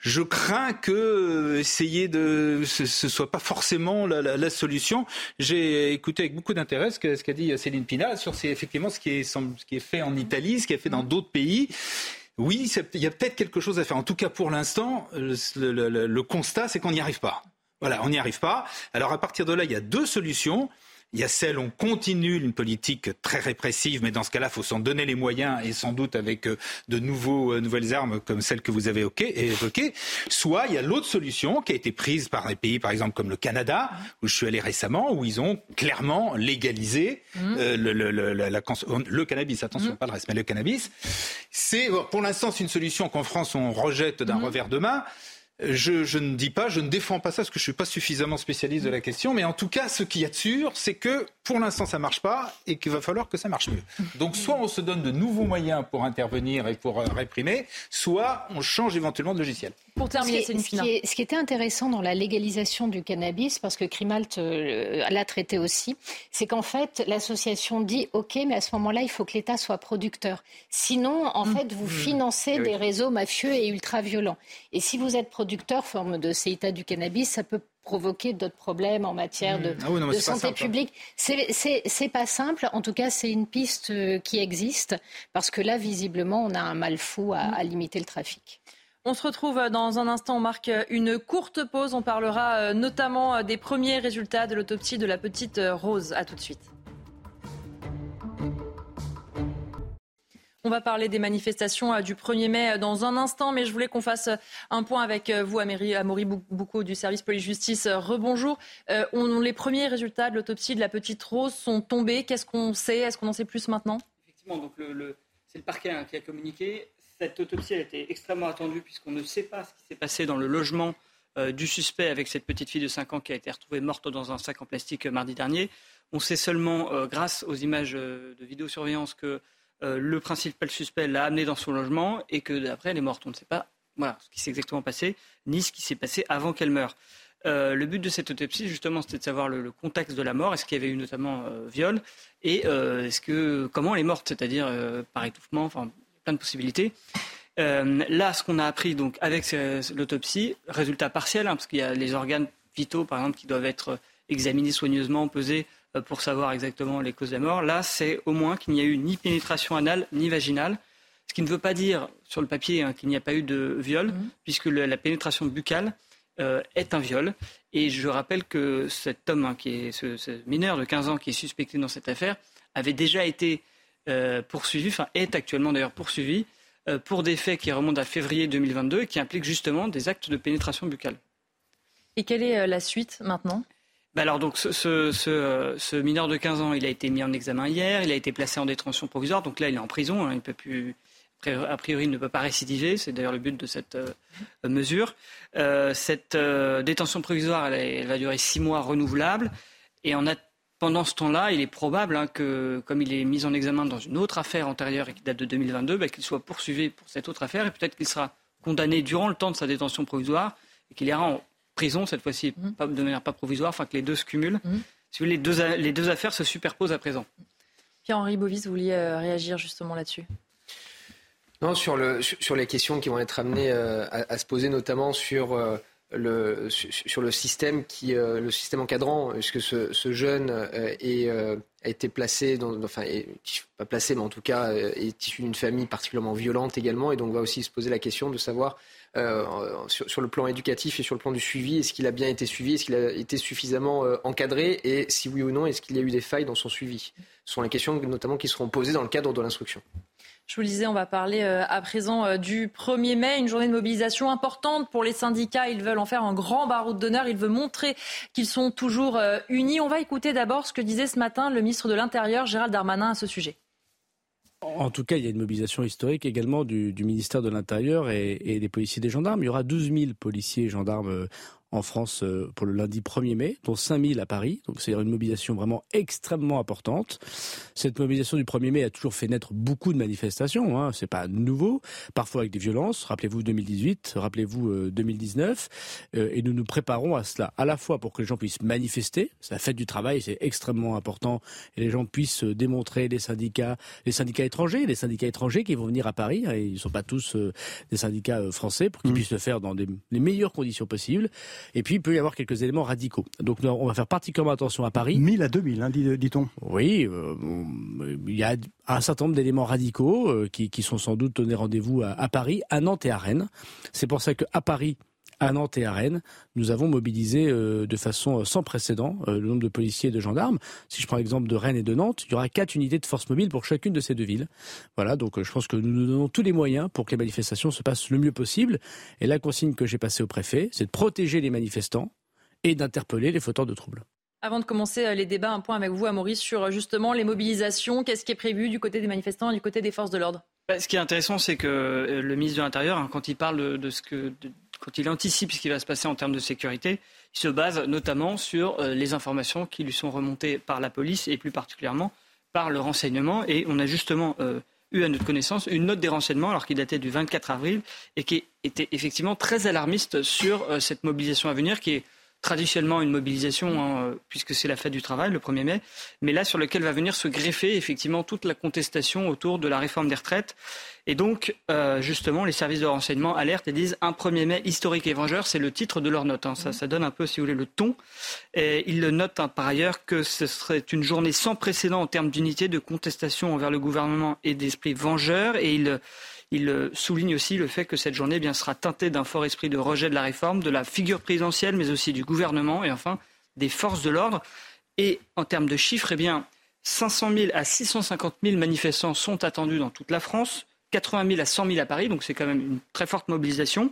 je crains que euh, essayer de ce, ce soit pas forcément la, la, la solution. J'ai écouté avec beaucoup d'intérêt ce qu'a ce dit Céline Pina sur effectivement ce qui, est, ce qui est fait en Italie, ce qui est fait dans d'autres pays. Oui, il y a peut-être quelque chose à faire. En tout cas, pour l'instant, le, constat, c'est qu'on n'y arrive pas. Voilà, on n'y arrive pas. Alors à partir de là, il y a deux solutions. Il y a celle où on continue une politique très répressive, mais dans ce cas-là, il faut s'en donner les moyens et sans doute avec euh, de nouveaux, euh, nouvelles armes comme celles que vous avez évoquées. Soit il y a l'autre solution qui a été prise par des pays, par exemple comme le Canada, où je suis allé récemment, où ils ont clairement légalisé mmh. euh, le, le, le, la, le, cannabis. Attention, mmh. pas le reste, mais le cannabis. C'est pour l'instant c'est une solution qu'en France on rejette d'un mmh. revers de main. Je, ne dis pas, je ne défends pas ça parce que je ne suis pas suffisamment spécialiste de la question, mais en tout cas, ce qu'il y a de sûr, c'est que pour l'instant, ça ne marche pas et qu'il va falloir que ça marche mieux. Donc, soit on se donne de nouveaux moyens pour intervenir et pour euh, réprimer, soit on change éventuellement de logiciel. Pour terminer, ce, qui, ce, ce qui était intéressant dans la légalisation du cannabis, parce que Crimalt euh, l'a traité aussi, c'est qu'en fait, l'association dit OK, mais à ce moment-là, il faut que l'État soit producteur. Sinon, en mmh. fait, vous mmh. financez eh des réseaux mafieux et ultra-violents. Et si vous êtes producteur, forme de CETA du cannabis, ça peut provoquer d'autres problèmes en matière de, mmh. ah santé publique. C'est pas simple. En tout cas, c'est une piste euh, qui existe parce que là, visiblement, on a un mal fou à limiter le trafic. On se retrouve dans un instant. On marque une courte pause. On parlera euh, notamment euh, des premiers résultats de l'autopsie de la petite euh, Rose. À tout de suite. On va parler des manifestations du 1er mai dans un instant, mais je voulais qu'on fasse un point avec vous, Amaury Boucaud du service police-justice. Rebonjour. les premiers résultats de l'autopsie de la petite Rose sont tombés. Qu'est-ce qu'on sait? Est-ce qu'on en sait plus maintenant? Effectivement, donc c'est le parquet hein, qui a communiqué. Cette autopsie a été extrêmement attendue puisqu'on ne sait pas ce qui s'est passé dans le logement euh, du suspect avec cette petite fille de 5 ans qui a été retrouvée morte dans un sac en plastique euh, mardi dernier. On sait seulement, euh, grâce aux images de vidéosurveillance, que le principal suspect l'a amenée dans son logement et que d'après elle est morte. On ne sait pas voilà, ce qui s'est exactement passé, ni ce qui s'est passé avant qu'elle meure. le but de cette autopsie, justement, c'était de savoir le, contexte de la mort. Est-ce qu'il y avait eu notamment viol Et est-ce que comment elle est morte, c'est-à-dire par étouffement, plein de possibilités. Euh, là, ce qu'on a appris donc avec l'autopsie, résultat partiel, hein, parce qu'il y a les organes vitaux, par exemple, qui doivent être examinés soigneusement, pesés euh, pour savoir exactement les causes de la mort. Là, c'est au moins qu'il n'y a eu ni pénétration anale ni vaginale, ce qui ne veut pas dire sur le papier hein, qu'il n'y a pas eu de viol, mmh. puisque la pénétration buccale euh, est un viol. Et je rappelle que cet homme, hein, qui est ce, ce, mineur de 15 ans qui est suspecté dans cette affaire, avait déjà été euh, poursuivi, enfin est actuellement d'ailleurs poursuivi euh, pour des faits qui remontent à février 2022 et qui impliquent justement des actes de pénétration buccale. Et quelle est euh, la suite maintenant? Bah alors donc ce, mineur de 15 ans, il a été mis en examen hier, il a été placé en détention provisoire, donc là il est en prison, hein, il peut plus, a priori il ne peut pas récidiver, c'est d'ailleurs le but de cette mesure. cette détention provisoire, elle, va durer six mois renouvelables, et en a pendant ce temps-là, il est probable hein, que, comme il est mis en examen dans une autre affaire antérieure et qui date de 2022, bah, qu'il soit poursuivi pour cette autre affaire et peut-être qu'il sera condamné durant le temps de sa détention provisoire et qu'il ira en prison cette fois-ci, mmh. de manière pas provisoire, afin que les deux se cumulent. Mmh. Si les deux, les deux affaires se superposent à présent. Pierre-Henri Bovis, vous vouliez euh, réagir justement là-dessus? Non, sur, le, sur, les questions qui vont être amenées euh, à, se poser, notamment sur euh, sur le système, qui, euh, le système encadrant. Est-ce que ce, ce jeune euh, euh, a été placé, dans, enfin, pas placé, mais en tout cas est issu d'une famille particulièrement violente également, et donc va aussi se poser la question de savoir sur, sur, le plan éducatif et sur le plan du suivi, est-ce qu'il a bien été suivi, est-ce qu'il a été suffisamment encadré, et si oui ou non, est-ce qu'il y a eu des failles dans son suivi? Ce sont les questions notamment qui seront posées dans le cadre de l'instruction. Je vous le disais, on va parler euh, à présent euh, du 1er mai, une journée de mobilisation importante pour les syndicats. Ils veulent en faire un grand baroud d'honneur. Ils veulent montrer qu'ils sont toujours euh, unis. On va écouter d'abord ce que disait ce matin le ministre de l'Intérieur, Gérald Darmanin, à ce sujet. En tout cas, il y a une mobilisation historique également du, ministère de l'Intérieur et, et, des policiers et des gendarmes. Il y aura 12 000 policiers et gendarmes en France euh, pour le lundi 1er mai, dont 5000 à Paris. Donc c'est une mobilisation vraiment extrêmement importante. Cette mobilisation du 1er mai a toujours fait naître beaucoup de manifestations. Hein. C'est pas nouveau. Parfois avec des violences. Rappelez-vous 2018, rappelez-vous 2019. Euh, euh, et nous nous préparons à cela, à la fois pour que les gens puissent manifester. C'est la fête du travail, c'est extrêmement important. Et les gens puissent démontrer les syndicats, les syndicats étrangers, les syndicats étrangers qui vont venir à Paris. Hein, ils ne sont pas tous des syndicats français pour qu'ils mmh. puissent le faire dans des, les meilleures conditions possibles. Et puis, il peut y avoir quelques éléments radicaux. Donc, on va faire particulièrement attention à Paris. 1000 à 2000, hein, dit-on. Oui, euh, il y a un certain nombre d'éléments radicaux euh, qui, qui, sont sans doute donnés rendez-vous à, à, Paris, à Nantes et à Rennes. C'est pour ça qu'à Paris, à Nantes et à Rennes, nous avons mobilisé euh, de façon sans précédent le nombre de policiers et de gendarmes. Si je prends l'exemple de Rennes et de Nantes, il y aura quatre unités de force mobile pour chacune de ces deux villes. Voilà, donc je pense que nous nous donnons tous les moyens pour que les manifestations se passent le mieux possible. Et la consigne que j'ai passée au préfet, c'est de protéger les manifestants et d'interpeller les fauteurs de troubles. Avant de commencer euh, les débats, un point avec vous, Maurice, sur euh, justement les mobilisations. Qu'est-ce qui est prévu du côté des manifestants et du côté des forces de l'ordre? Bah, Ce qui est intéressant, c'est que euh, le ministre de l'Intérieur, hein, quand il parle de, ce que, quand il anticipe ce qui va se passer en termes de sécurité, il se base notamment sur les informations qui lui sont remontées par la police et plus particulièrement par le renseignement. Et on a justement eu à notre connaissance une note des renseignements, alors qu'il datait du 24 avril, et qui était effectivement très alarmiste sur cette mobilisation à venir, qui est traditionnellement une mobilisation, hein, puisque c'est la fête du travail, le 1er mai, mais là sur lequel va venir se greffer effectivement toute la contestation autour de la réforme des retraites. Et donc, euh, justement, les services de renseignement alertent et disent un 1er mai historique et vengeur, c'est le titre de leur note. Hein. Ça, ça donne un peu, si vous voulez, le ton. Et ils le notent hein, par ailleurs que ce serait une journée sans précédent en termes d'unité, de contestation envers le gouvernement et d'esprit vengeur. Et ils il euh, souligne aussi le fait que cette journée eh bien, sera teintée d'un fort esprit de rejet de la réforme, de la figure présidentielle, mais aussi du gouvernement et enfin des forces de l'ordre. Et en termes de chiffres, eh bien, 500 000 à 650 000 manifestants sont attendus dans toute la France, 80 000 à 100 000 à Paris, donc c'est quand même une très forte mobilisation.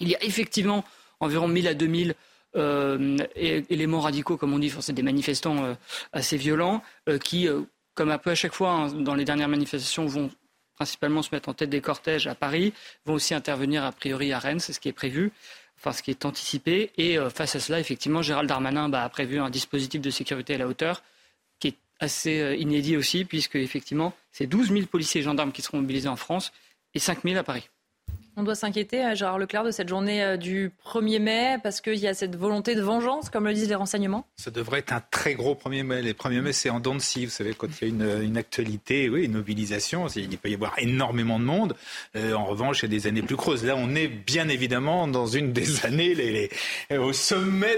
Il y a effectivement environ 1000 à 2000 euh, éléments radicaux, comme on dit, c'est des manifestants euh, assez violents, qui, comme un peu à chaque fois hein, dans les dernières manifestations, vont principalement se mettre en tête des cortèges à Paris, vont aussi intervenir a priori à Rennes, c'est ce qui est prévu, enfin ce qui est anticipé. Et euh, face à cela, effectivement, Gérald Darmanin bah, a prévu un dispositif de sécurité à la hauteur qui est assez euh, inédit aussi, puisque effectivement, c'est 12 000 policiers et gendarmes qui seront mobilisés en France et 5 000 à Paris. On doit s'inquiéter, euh, Gérard Leclerc, de cette journée euh, du 1er mai parce qu'il y a cette volonté de vengeance, comme le disent les renseignements Ça devrait être un très gros 1er mai. Les 1er mai, c'est en dents de scie. Vous savez, quand il y a une, actualité, oui, une mobilisation, il peut y avoir énormément de monde. Euh, en revanche, il y a des années plus creuses. Là, on est bien évidemment dans une des années au sommet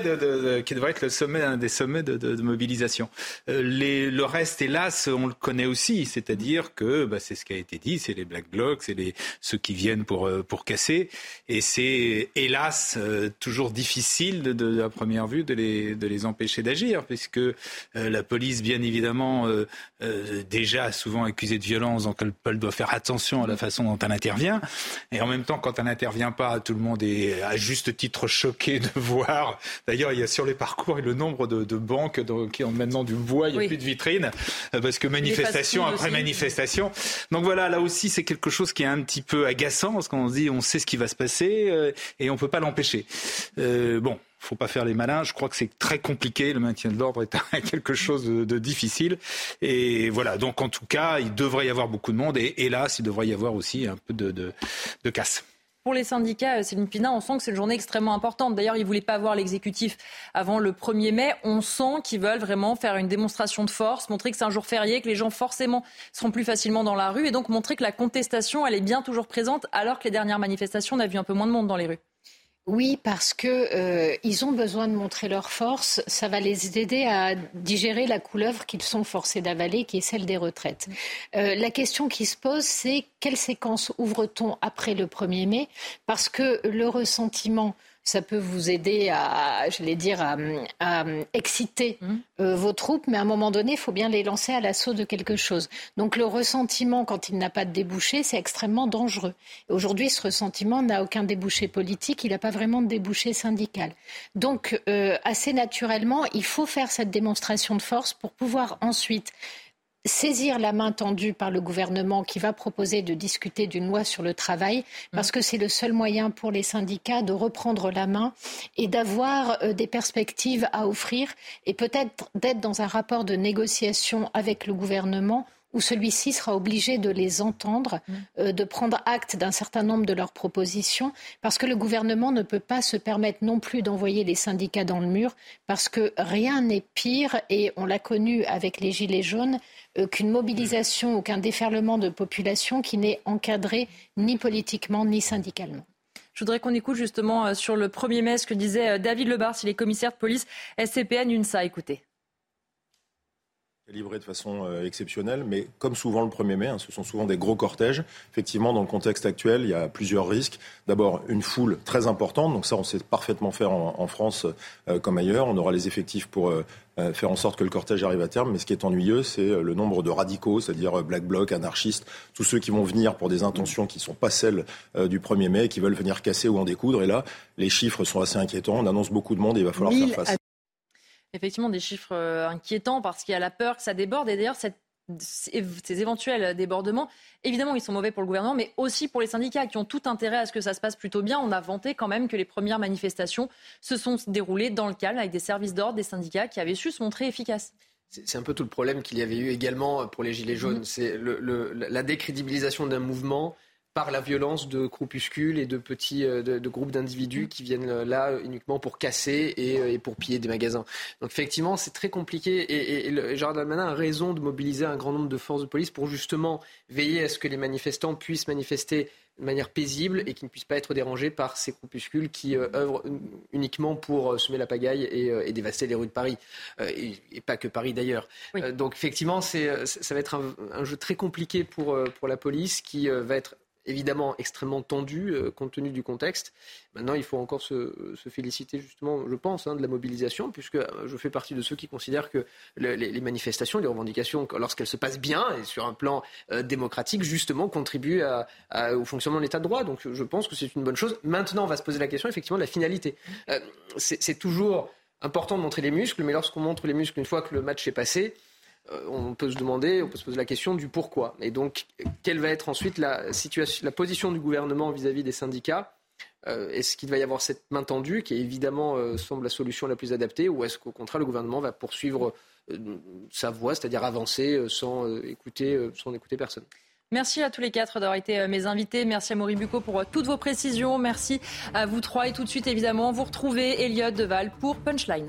qui devrait être le sommet, un des sommets de, mobilisation. le reste, hélas, on le connaît aussi. C'est-à-dire que bah, c'est ce qui a été dit, c'est les Black Blocs, c'est ceux qui viennent pour pour casser. Et c'est hélas euh, toujours difficile de, première vue de les, de les empêcher d'agir, puisque euh, la police, bien évidemment, euh, déjà souvent accusée de violence, donc elle, doit faire attention à la façon dont elle intervient. Et en même temps, quand elle n'intervient pas, tout le monde est à juste titre choqué de voir. D'ailleurs, il y a sur les parcours et le nombre de, de banques qui ont maintenant du bois, il n'y a plus de vitrines, parce que manifestation après manifestation. Donc voilà, là aussi, c'est quelque chose qui est un petit peu agaçant, parce qu'on on sait ce qui va se passer euh, et on peut pas l'empêcher. Euh, bon, faut pas faire les malins. Je crois que c'est très compliqué. Le maintien de l'ordre est quelque chose de, difficile. Et voilà. Donc, en tout cas, il devrait y avoir beaucoup de monde. Et hélas, il devrait y avoir aussi un peu de, de casse. Pour les syndicats, euh, Céline Pina, on sent que c'est une journée extrêmement importante. D'ailleurs, ils ne voulaient pas voir l'exécutif avant le 1er mai. On sent qu'ils veulent vraiment faire une démonstration de force, montrer que c'est un jour férié, que les gens forcément seront plus facilement dans la rue et donc montrer que la contestation, elle est bien toujours présente alors que les dernières manifestations, on vu un peu moins de monde dans les rues. Oui, parce que euh, ils ont besoin de montrer leur force. Ça va les aider à digérer la couleuvre qu'ils sont forcés d'avaler, qui est celle des retraites. Euh, la question qui se pose, c'est quelle séquence ouvre-t-on après le 1er mai? Parce que le ressentiment ça peut vous aider à, j'allais dire, à, exciter mmh. euh, vos troupes, mais à un moment donné, il faut bien les lancer à l'assaut de quelque chose. Donc le ressentiment, quand il n'a pas de débouché, c'est extrêmement dangereux. Aujourd'hui, ce ressentiment n'a aucun débouché politique, il n'a pas vraiment de débouché syndical. Donc, euh, assez naturellement, il faut faire cette démonstration de force pour pouvoir ensuite saisir la main tendue par le gouvernement qui va proposer de discuter d'une loi sur le travail, parce que c'est le seul moyen pour les syndicats de reprendre la main et d'avoir euh, des perspectives à offrir et peut-être d'être dans un rapport de négociation avec le gouvernement où celui-ci sera obligé de les entendre, mm. euh, de prendre acte d'un certain nombre de leurs propositions, parce que le gouvernement ne peut pas se permettre non plus d'envoyer les syndicats dans le mur, parce que rien n'est pire, et on l'a connu avec les Gilets jaunes, qu'une mobilisation ou qu'un déferlement de population qui n'est encadré ni politiquement ni syndicalement. Je voudrais qu'on écoute justement euh, sur le 1er mai ce que disait David Lebar, s'il est commissaire de police SCPN UNSA. Écoutez. Calibré de façon euh, exceptionnelle, mais comme souvent le 1er mai, hein, ce sont souvent des gros cortèges. Effectivement, dans le contexte actuel, il y a plusieurs risques. D'abord, une foule très importante, donc ça, on sait parfaitement faire en, en France euh, comme ailleurs. On aura les effectifs pour euh, faire en sorte que le cortège arrive à terme. Mais ce qui est ennuyeux, c'est le nombre de radicaux, c'est-à-dire black bloc, anarchistes, tous ceux qui vont venir pour des intentions qui ne sont pas celles du 1er mai, qui veulent venir casser ou en découdre. Et là, les chiffres sont assez inquiétants. On annonce beaucoup de monde et il va falloir faire face effectivement des chiffres euh, inquiétants parce qu'il y a la peur que ça déborde. Et d'ailleurs, cette ces éventuels débordements, évidemment, ils sont mauvais pour le gouvernement, mais aussi pour les syndicats qui ont tout intérêt à ce que ça se passe plutôt bien. On a vanté quand même que les premières manifestations se sont déroulées dans le calme avec des services d'ordre, des syndicats qui avaient su se montrer efficaces. C'est un peu tout le problème qu'il y avait eu également pour les Gilets jaunes. Mmh. C'est le, le, la décrédibilisation d'un mouvement par la violence de groupuscules et de petits euh, de, de groupes d'individus qui viennent euh, là uniquement pour casser et, euh, et, pour piller des magasins. Donc effectivement, c'est très compliqué et, et, et Gérard Darmanin a raison de mobiliser un grand nombre de forces de police pour justement veiller à ce que les manifestants puissent manifester de manière paisible et qui ne puissent pas être dérangés par ces groupuscules qui euh, œuvrent uniquement pour euh, semer la pagaille et, euh, et, dévaster les rues de Paris. et, et, pas que Paris d'ailleurs. Oui. donc effectivement, ça va être un, un, jeu très compliqué pour, pour la police qui va être évidemment extrêmement tendu euh, compte tenu du contexte. Maintenant, il faut encore se, féliciter justement, je pense, hein, de la mobilisation, puisque euh, je fais partie de ceux qui considèrent que le, les, manifestations, les revendications, lorsqu'elles se passent bien et sur un plan euh, démocratique, justement, contribuent au fonctionnement de l'État de droit. Donc je pense que c'est une bonne chose. Maintenant, on va se poser la question effectivement de la finalité. C'est toujours important de montrer les muscles, mais lorsqu'on montre les muscles une fois que le match est passé, on peut se demander, on peut se poser la question du pourquoi. Et donc, quelle va être ensuite la, situation, la position du gouvernement vis-à-vis -vis des syndicats? Euh, Est-ce qu'il va y avoir cette main tendue, qui évidemment euh, semble la solution la plus adaptée, ou est-ce qu'au contraire, le gouvernement va poursuivre euh, sa voie, c'est-à-dire avancer euh, sans, écouter, sans écouter personne? Merci à tous les quatre d'avoir été mes invités. Merci à Maurice Bucco pour toutes vos précisions. Merci à vous trois. Et tout de suite, évidemment, vous retrouvez Elliot Deval pour Punchline.